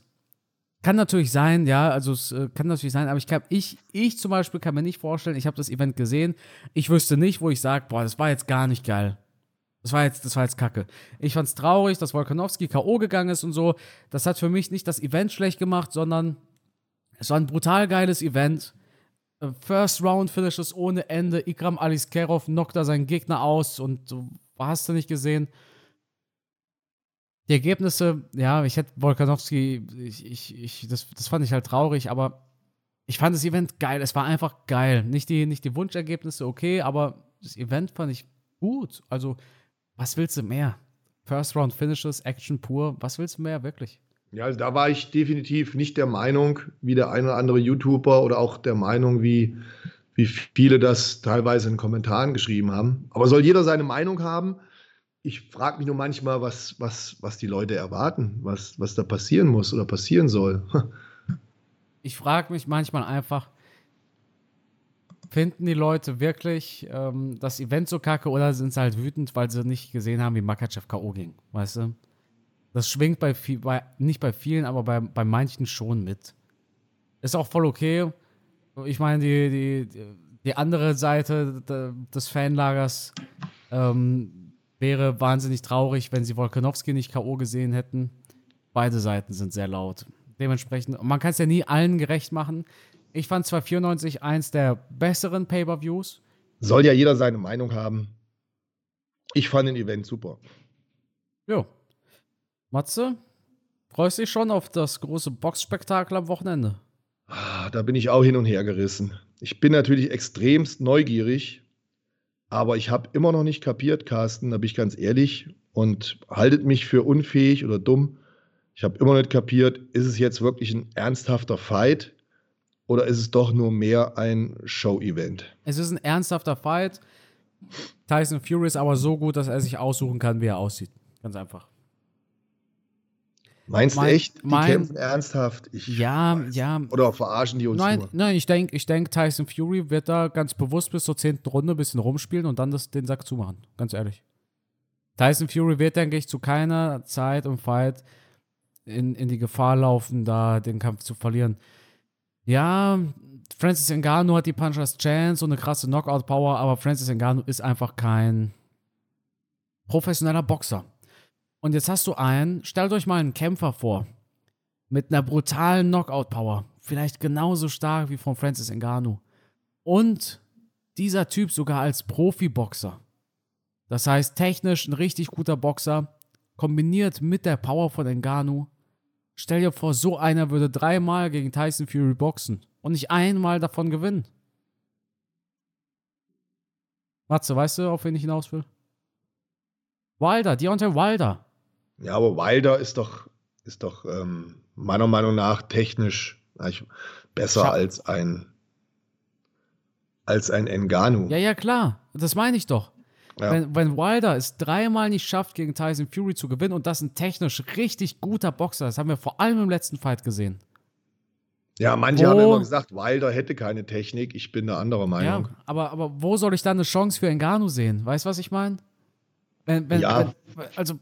S1: Kann natürlich sein, ja, also es äh, kann natürlich sein, aber ich kann, ich, ich zum Beispiel kann mir nicht vorstellen, ich habe das Event gesehen, ich wüsste nicht, wo ich sage, boah, das war jetzt gar nicht geil. Das war jetzt, das war jetzt kacke. Ich fand es traurig, dass Volkanowski K.O. gegangen ist und so. Das hat für mich nicht das Event schlecht gemacht, sondern es war ein brutal geiles Event. First Round Finishes ohne Ende. Ikram Aliskerov knockt da seinen Gegner aus und du hast du nicht gesehen. Die Ergebnisse, ja, ich hätte Volkanowski, ich, ich, ich, das, das fand ich halt traurig, aber ich fand das Event geil. Es war einfach geil. Nicht die, nicht die Wunschergebnisse, okay, aber das Event fand ich gut. Also, was willst du mehr? First Round Finishes, Action pur, was willst du mehr, wirklich?
S2: Ja, also da war ich definitiv nicht der Meinung, wie der ein oder andere YouTuber oder auch der Meinung, wie, wie viele das teilweise in Kommentaren geschrieben haben. Aber soll jeder seine Meinung haben? Ich frage mich nur manchmal, was, was, was die Leute erwarten, was, was da passieren muss oder passieren soll.
S1: ich frage mich manchmal einfach, finden die Leute wirklich ähm, das Event so kacke oder sind sie halt wütend, weil sie nicht gesehen haben, wie Makachev K.O. ging, weißt du? Das schwingt bei, viel, bei nicht bei vielen, aber bei, bei manchen schon mit. Ist auch voll okay. Ich meine, die, die, die andere Seite des Fanlagers ähm, wäre wahnsinnig traurig, wenn sie Volkanovski nicht K.O. gesehen hätten. Beide Seiten sind sehr laut. Dementsprechend, man kann es ja nie allen gerecht machen. Ich fand 294 eins der besseren Pay-Per-Views.
S2: Soll ja jeder seine Meinung haben. Ich fand den Event super.
S1: Jo. Matze, freust du dich schon auf das große Boxspektakel am Wochenende?
S2: Ah, da bin ich auch hin und her gerissen. Ich bin natürlich extremst neugierig, aber ich habe immer noch nicht kapiert, Carsten, da bin ich ganz ehrlich und haltet mich für unfähig oder dumm. Ich habe immer nicht kapiert, ist es jetzt wirklich ein ernsthafter Fight oder ist es doch nur mehr ein Show-Event?
S1: Es ist ein ernsthafter Fight. Tyson Fury ist aber so gut, dass er sich aussuchen kann, wie er aussieht. Ganz einfach.
S2: Meinst mein, du echt, die
S1: mein,
S2: kämpfen ernsthaft?
S1: Ich ja, weiß. ja.
S2: Oder verarschen die uns
S1: nein,
S2: nur?
S1: Nein, ich denke, ich denk, Tyson Fury wird da ganz bewusst bis zur zehnten Runde ein bisschen rumspielen und dann das, den Sack zumachen. Ganz ehrlich. Tyson Fury wird, denke ich, zu keiner Zeit im Fight in, in die Gefahr laufen, da den Kampf zu verlieren. Ja, Francis Ngannou hat die Punchers Chance und eine krasse Knockout-Power, aber Francis Ngannou ist einfach kein professioneller Boxer. Und jetzt hast du einen, stellt euch mal einen Kämpfer vor, mit einer brutalen Knockout-Power, vielleicht genauso stark wie von Francis Ngannou. Und dieser Typ sogar als Profiboxer. Das heißt, technisch ein richtig guter Boxer, kombiniert mit der Power von Ngannou. Stell dir vor, so einer würde dreimal gegen Tyson Fury boxen und nicht einmal davon gewinnen. Matze, weißt du, auf wen ich hinaus will? Wilder, Deontay Wilder.
S2: Ja, aber Wilder ist doch, ist doch ähm, meiner Meinung nach technisch besser Schau. als ein als ein Engano.
S1: Ja, ja, klar. Das meine ich doch. Ja. Wenn, wenn Wilder es dreimal nicht schafft, gegen Tyson Fury zu gewinnen und das ein technisch richtig guter Boxer, das haben wir vor allem im letzten Fight gesehen.
S2: Ja, manche wo, haben immer gesagt, Wilder hätte keine Technik. Ich bin eine andere Meinung. Ja,
S1: aber, aber wo soll ich dann eine Chance für Engano sehen? Weißt du, was ich meine? Wenn, wenn, ja. Wenn, also,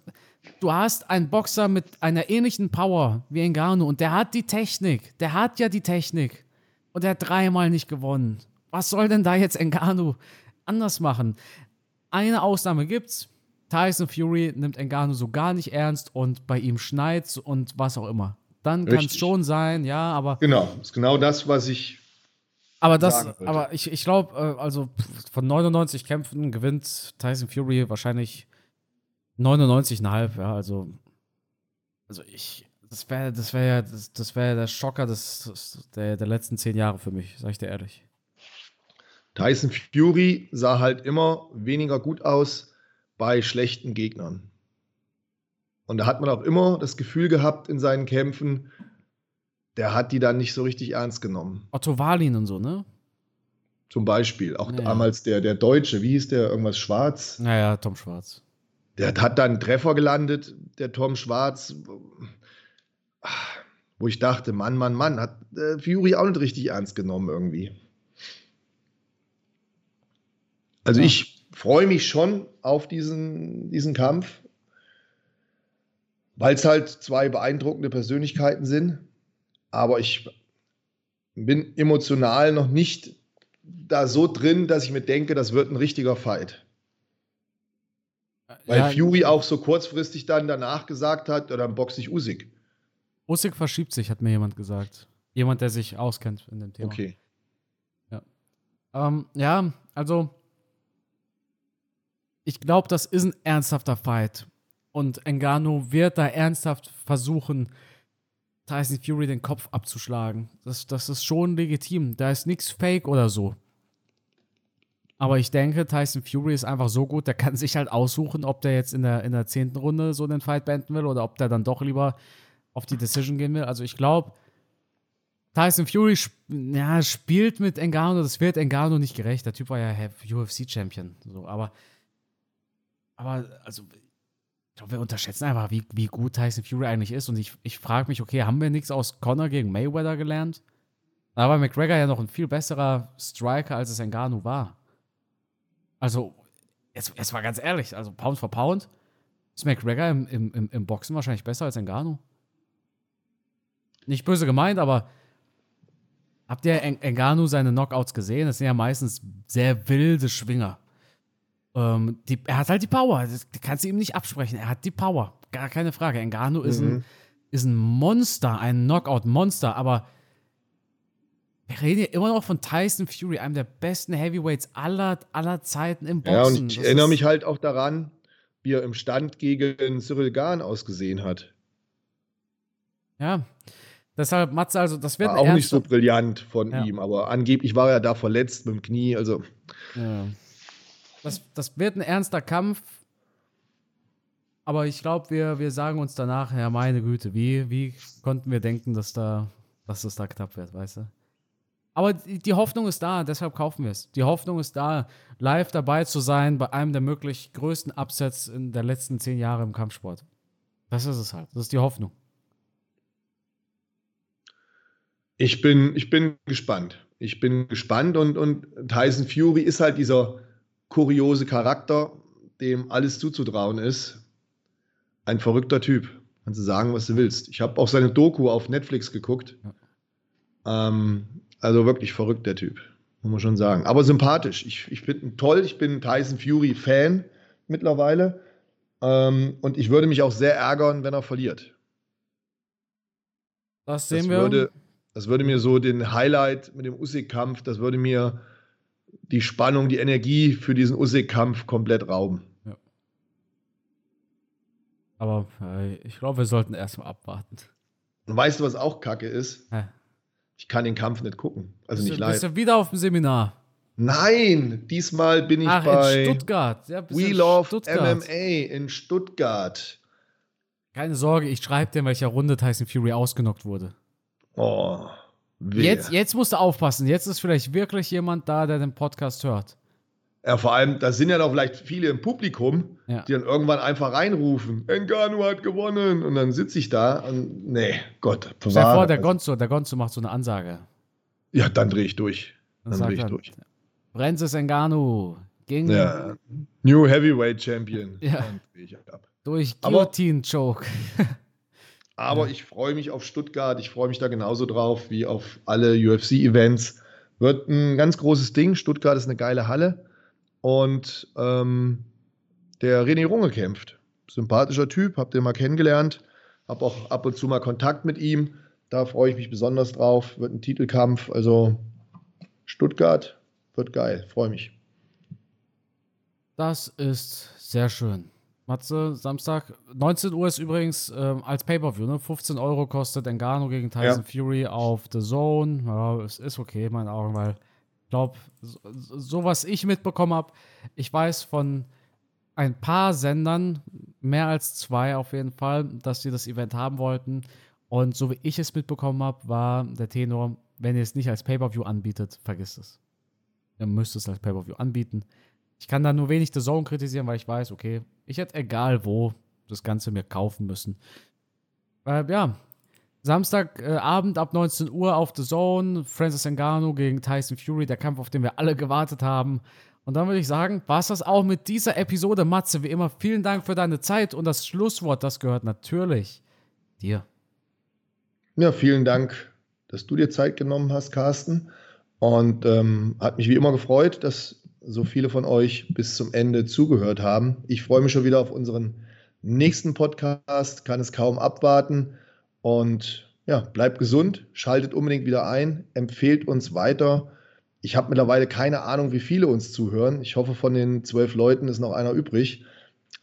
S1: du hast einen Boxer mit einer ähnlichen Power wie Engano und der hat die Technik. Der hat ja die Technik. Und der hat dreimal nicht gewonnen. Was soll denn da jetzt Engano anders machen? Eine Ausnahme gibt's. Tyson Fury nimmt Engano so gar nicht ernst und bei ihm schneit's und was auch immer. Dann kann es schon sein, ja, aber.
S2: Genau, ist genau das, was ich.
S1: Aber das, aber ich, ich glaube, äh, also von 99 Kämpfen gewinnt Tyson Fury wahrscheinlich 99,5, ja, also, also ich, das wäre das wär ja das, das wär der Schocker des, der, der letzten zehn Jahre für mich, sag ich dir ehrlich.
S2: Tyson Fury sah halt immer weniger gut aus bei schlechten Gegnern. Und da hat man auch immer das Gefühl gehabt in seinen Kämpfen, der hat die dann nicht so richtig ernst genommen.
S1: Otto Walin und so, ne?
S2: Zum Beispiel. Auch naja. damals der, der Deutsche, wie hieß der? Irgendwas Schwarz?
S1: Naja, Tom Schwarz.
S2: Der hat dann einen Treffer gelandet, der Tom Schwarz, wo ich dachte, Mann, Mann, Mann, hat äh, Fury auch nicht richtig ernst genommen irgendwie. Also ja. ich freue mich schon auf diesen, diesen Kampf, weil es halt zwei beeindruckende Persönlichkeiten sind. Aber ich bin emotional noch nicht da so drin, dass ich mir denke, das wird ein richtiger Fight. Weil ja, Fury auch so kurzfristig dann danach gesagt hat, dann boxe ich Usyk.
S1: Usyk verschiebt sich, hat mir jemand gesagt. Jemand, der sich auskennt in dem Thema.
S2: Okay.
S1: Ja. Ähm, ja, also ich glaube, das ist ein ernsthafter Fight. Und Engano wird da ernsthaft versuchen, Tyson Fury den Kopf abzuschlagen. Das, das ist schon legitim. Da ist nichts fake oder so. Aber ich denke, Tyson Fury ist einfach so gut, der kann sich halt aussuchen, ob der jetzt in der, in der zehnten Runde so den Fight beenden will oder ob der dann doch lieber auf die Decision gehen will. Also ich glaube, Tyson Fury sp ja, spielt mit Engano, das wird Engano nicht gerecht. Der Typ war ja UFC-Champion. So, aber, aber, also, ich glaube, wir unterschätzen einfach, wie, wie gut Tyson Fury eigentlich ist. Und ich, ich frage mich, okay, haben wir nichts aus Conor gegen Mayweather gelernt? Da war McGregor ja noch ein viel besserer Striker, als es Ngannou war. Also, jetzt, jetzt mal ganz ehrlich, also Pound for Pound ist McGregor im, im, im Boxen wahrscheinlich besser als Ngannou. Nicht böse gemeint, aber habt ihr Ngannou seine Knockouts gesehen? Das sind ja meistens sehr wilde Schwinger. Ähm, die, er hat halt die Power, das kannst du ihm nicht absprechen. Er hat die Power, gar keine Frage. Ngannou mhm. ist, ein, ist ein Monster, ein Knockout-Monster, aber wir reden hier immer noch von Tyson Fury, einem der besten Heavyweights aller, aller Zeiten im Boxen.
S2: Ja, und ich das erinnere mich halt auch daran, wie er im Stand gegen Cyril Gahn ausgesehen hat.
S1: Ja, deshalb, Matze, also das wird
S2: war auch nicht so brillant von ja. ihm, aber angeblich war er da verletzt mit dem Knie, also.
S1: Ja. Das, das wird ein ernster Kampf, aber ich glaube, wir, wir sagen uns danach, ja, meine Güte, wie, wie konnten wir denken, dass, da, dass das da knapp wird, weißt du? Aber die Hoffnung ist da, deshalb kaufen wir es. Die Hoffnung ist da, live dabei zu sein bei einem der möglich größten Upsets in der letzten zehn Jahre im Kampfsport. Das ist es halt. Das ist die Hoffnung.
S2: Ich bin, ich bin gespannt. Ich bin gespannt und, und Tyson Fury ist halt dieser kuriose Charakter, dem alles zuzutrauen ist. Ein verrückter Typ. Kannst du sagen, was du willst. Ich habe auch seine Doku auf Netflix geguckt. Ja. Ähm, also wirklich verrückt, der Typ. Muss man schon sagen. Aber sympathisch. Ich, ich finde ihn toll. Ich bin Tyson Fury-Fan mittlerweile. Ähm, und ich würde mich auch sehr ärgern, wenn er verliert.
S1: Das sehen
S2: das
S1: wir.
S2: Würde, das würde mir so den Highlight mit dem Usyk-Kampf, das würde mir die Spannung, die Energie für diesen Usyk-Kampf komplett rauben. Ja.
S1: Aber äh, ich glaube, wir sollten erstmal abwarten.
S2: Und weißt du, was auch kacke ist? Hä? Ich kann den Kampf nicht gucken. Also bist nicht live. Bist
S1: du wieder auf dem Seminar?
S2: Nein, diesmal bin ich
S1: Ach,
S2: bei
S1: in Stuttgart. Ja,
S2: We Love Stuttgart. MMA in Stuttgart.
S1: Keine Sorge, ich schreibe dir, in welcher Runde Tyson Fury ausgenockt wurde.
S2: Oh.
S1: Jetzt, jetzt musst du aufpassen. Jetzt ist vielleicht wirklich jemand da, der den Podcast hört.
S2: Ja, vor allem, da sind ja doch vielleicht viele im Publikum, ja. die dann irgendwann einfach reinrufen, Engano hat gewonnen. Und dann sitze ich da und nee, Gott.
S1: Stell dir vor, der Gonzo, der Gonzo macht so eine Ansage.
S2: Ja, dann drehe ich durch. Dann, dann drehe ich er, durch.
S1: Francis Engano gegen
S2: ja. New Heavyweight Champion.
S1: Ja. Durch Guillotine-Choke.
S2: Aber ja. ich freue mich auf Stuttgart. Ich freue mich da genauso drauf wie auf alle UFC-Events. Wird ein ganz großes Ding. Stuttgart ist eine geile Halle. Und ähm, der René Runge kämpft. Sympathischer Typ, habt ihr mal kennengelernt. Hab auch ab und zu mal Kontakt mit ihm. Da freue ich mich besonders drauf. Wird ein Titelkampf. Also Stuttgart wird geil. Freue mich.
S1: Das ist sehr schön. Matze, Samstag, 19 Uhr ist übrigens äh, als Pay-Per-View, ne? 15 Euro kostet Engano gegen Tyson ja. Fury auf The Zone. Ja, es ist okay in meinen Augen, weil glaube, so, so, was ich mitbekommen habe, ich weiß von ein paar Sendern, mehr als zwei auf jeden Fall, dass sie das Event haben wollten. Und so wie ich es mitbekommen habe, war der Tenor, wenn ihr es nicht als Pay-Per-View anbietet, vergisst es. Ihr müsst es als Pay-Per-View anbieten. Ich kann da nur wenig The Zone kritisieren, weil ich weiß, okay, ich hätte egal wo das Ganze mir kaufen müssen. Äh, ja, Samstagabend äh, ab 19 Uhr auf The Zone, Francis Ngannou gegen Tyson Fury, der Kampf, auf den wir alle gewartet haben. Und dann würde ich sagen, war es das auch mit dieser Episode. Matze, wie immer, vielen Dank für deine Zeit und das Schlusswort, das gehört natürlich dir.
S2: Ja, vielen Dank, dass du dir Zeit genommen hast, Carsten. Und ähm, hat mich wie immer gefreut, dass so viele von euch bis zum Ende zugehört haben. Ich freue mich schon wieder auf unseren nächsten Podcast, kann es kaum abwarten. Und ja, bleibt gesund, schaltet unbedingt wieder ein, empfehlt uns weiter. Ich habe mittlerweile keine Ahnung, wie viele uns zuhören. Ich hoffe, von den zwölf Leuten ist noch einer übrig.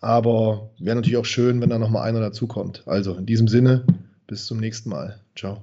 S2: Aber wäre natürlich auch schön, wenn da noch mal einer dazukommt. Also in diesem Sinne, bis zum nächsten Mal. Ciao.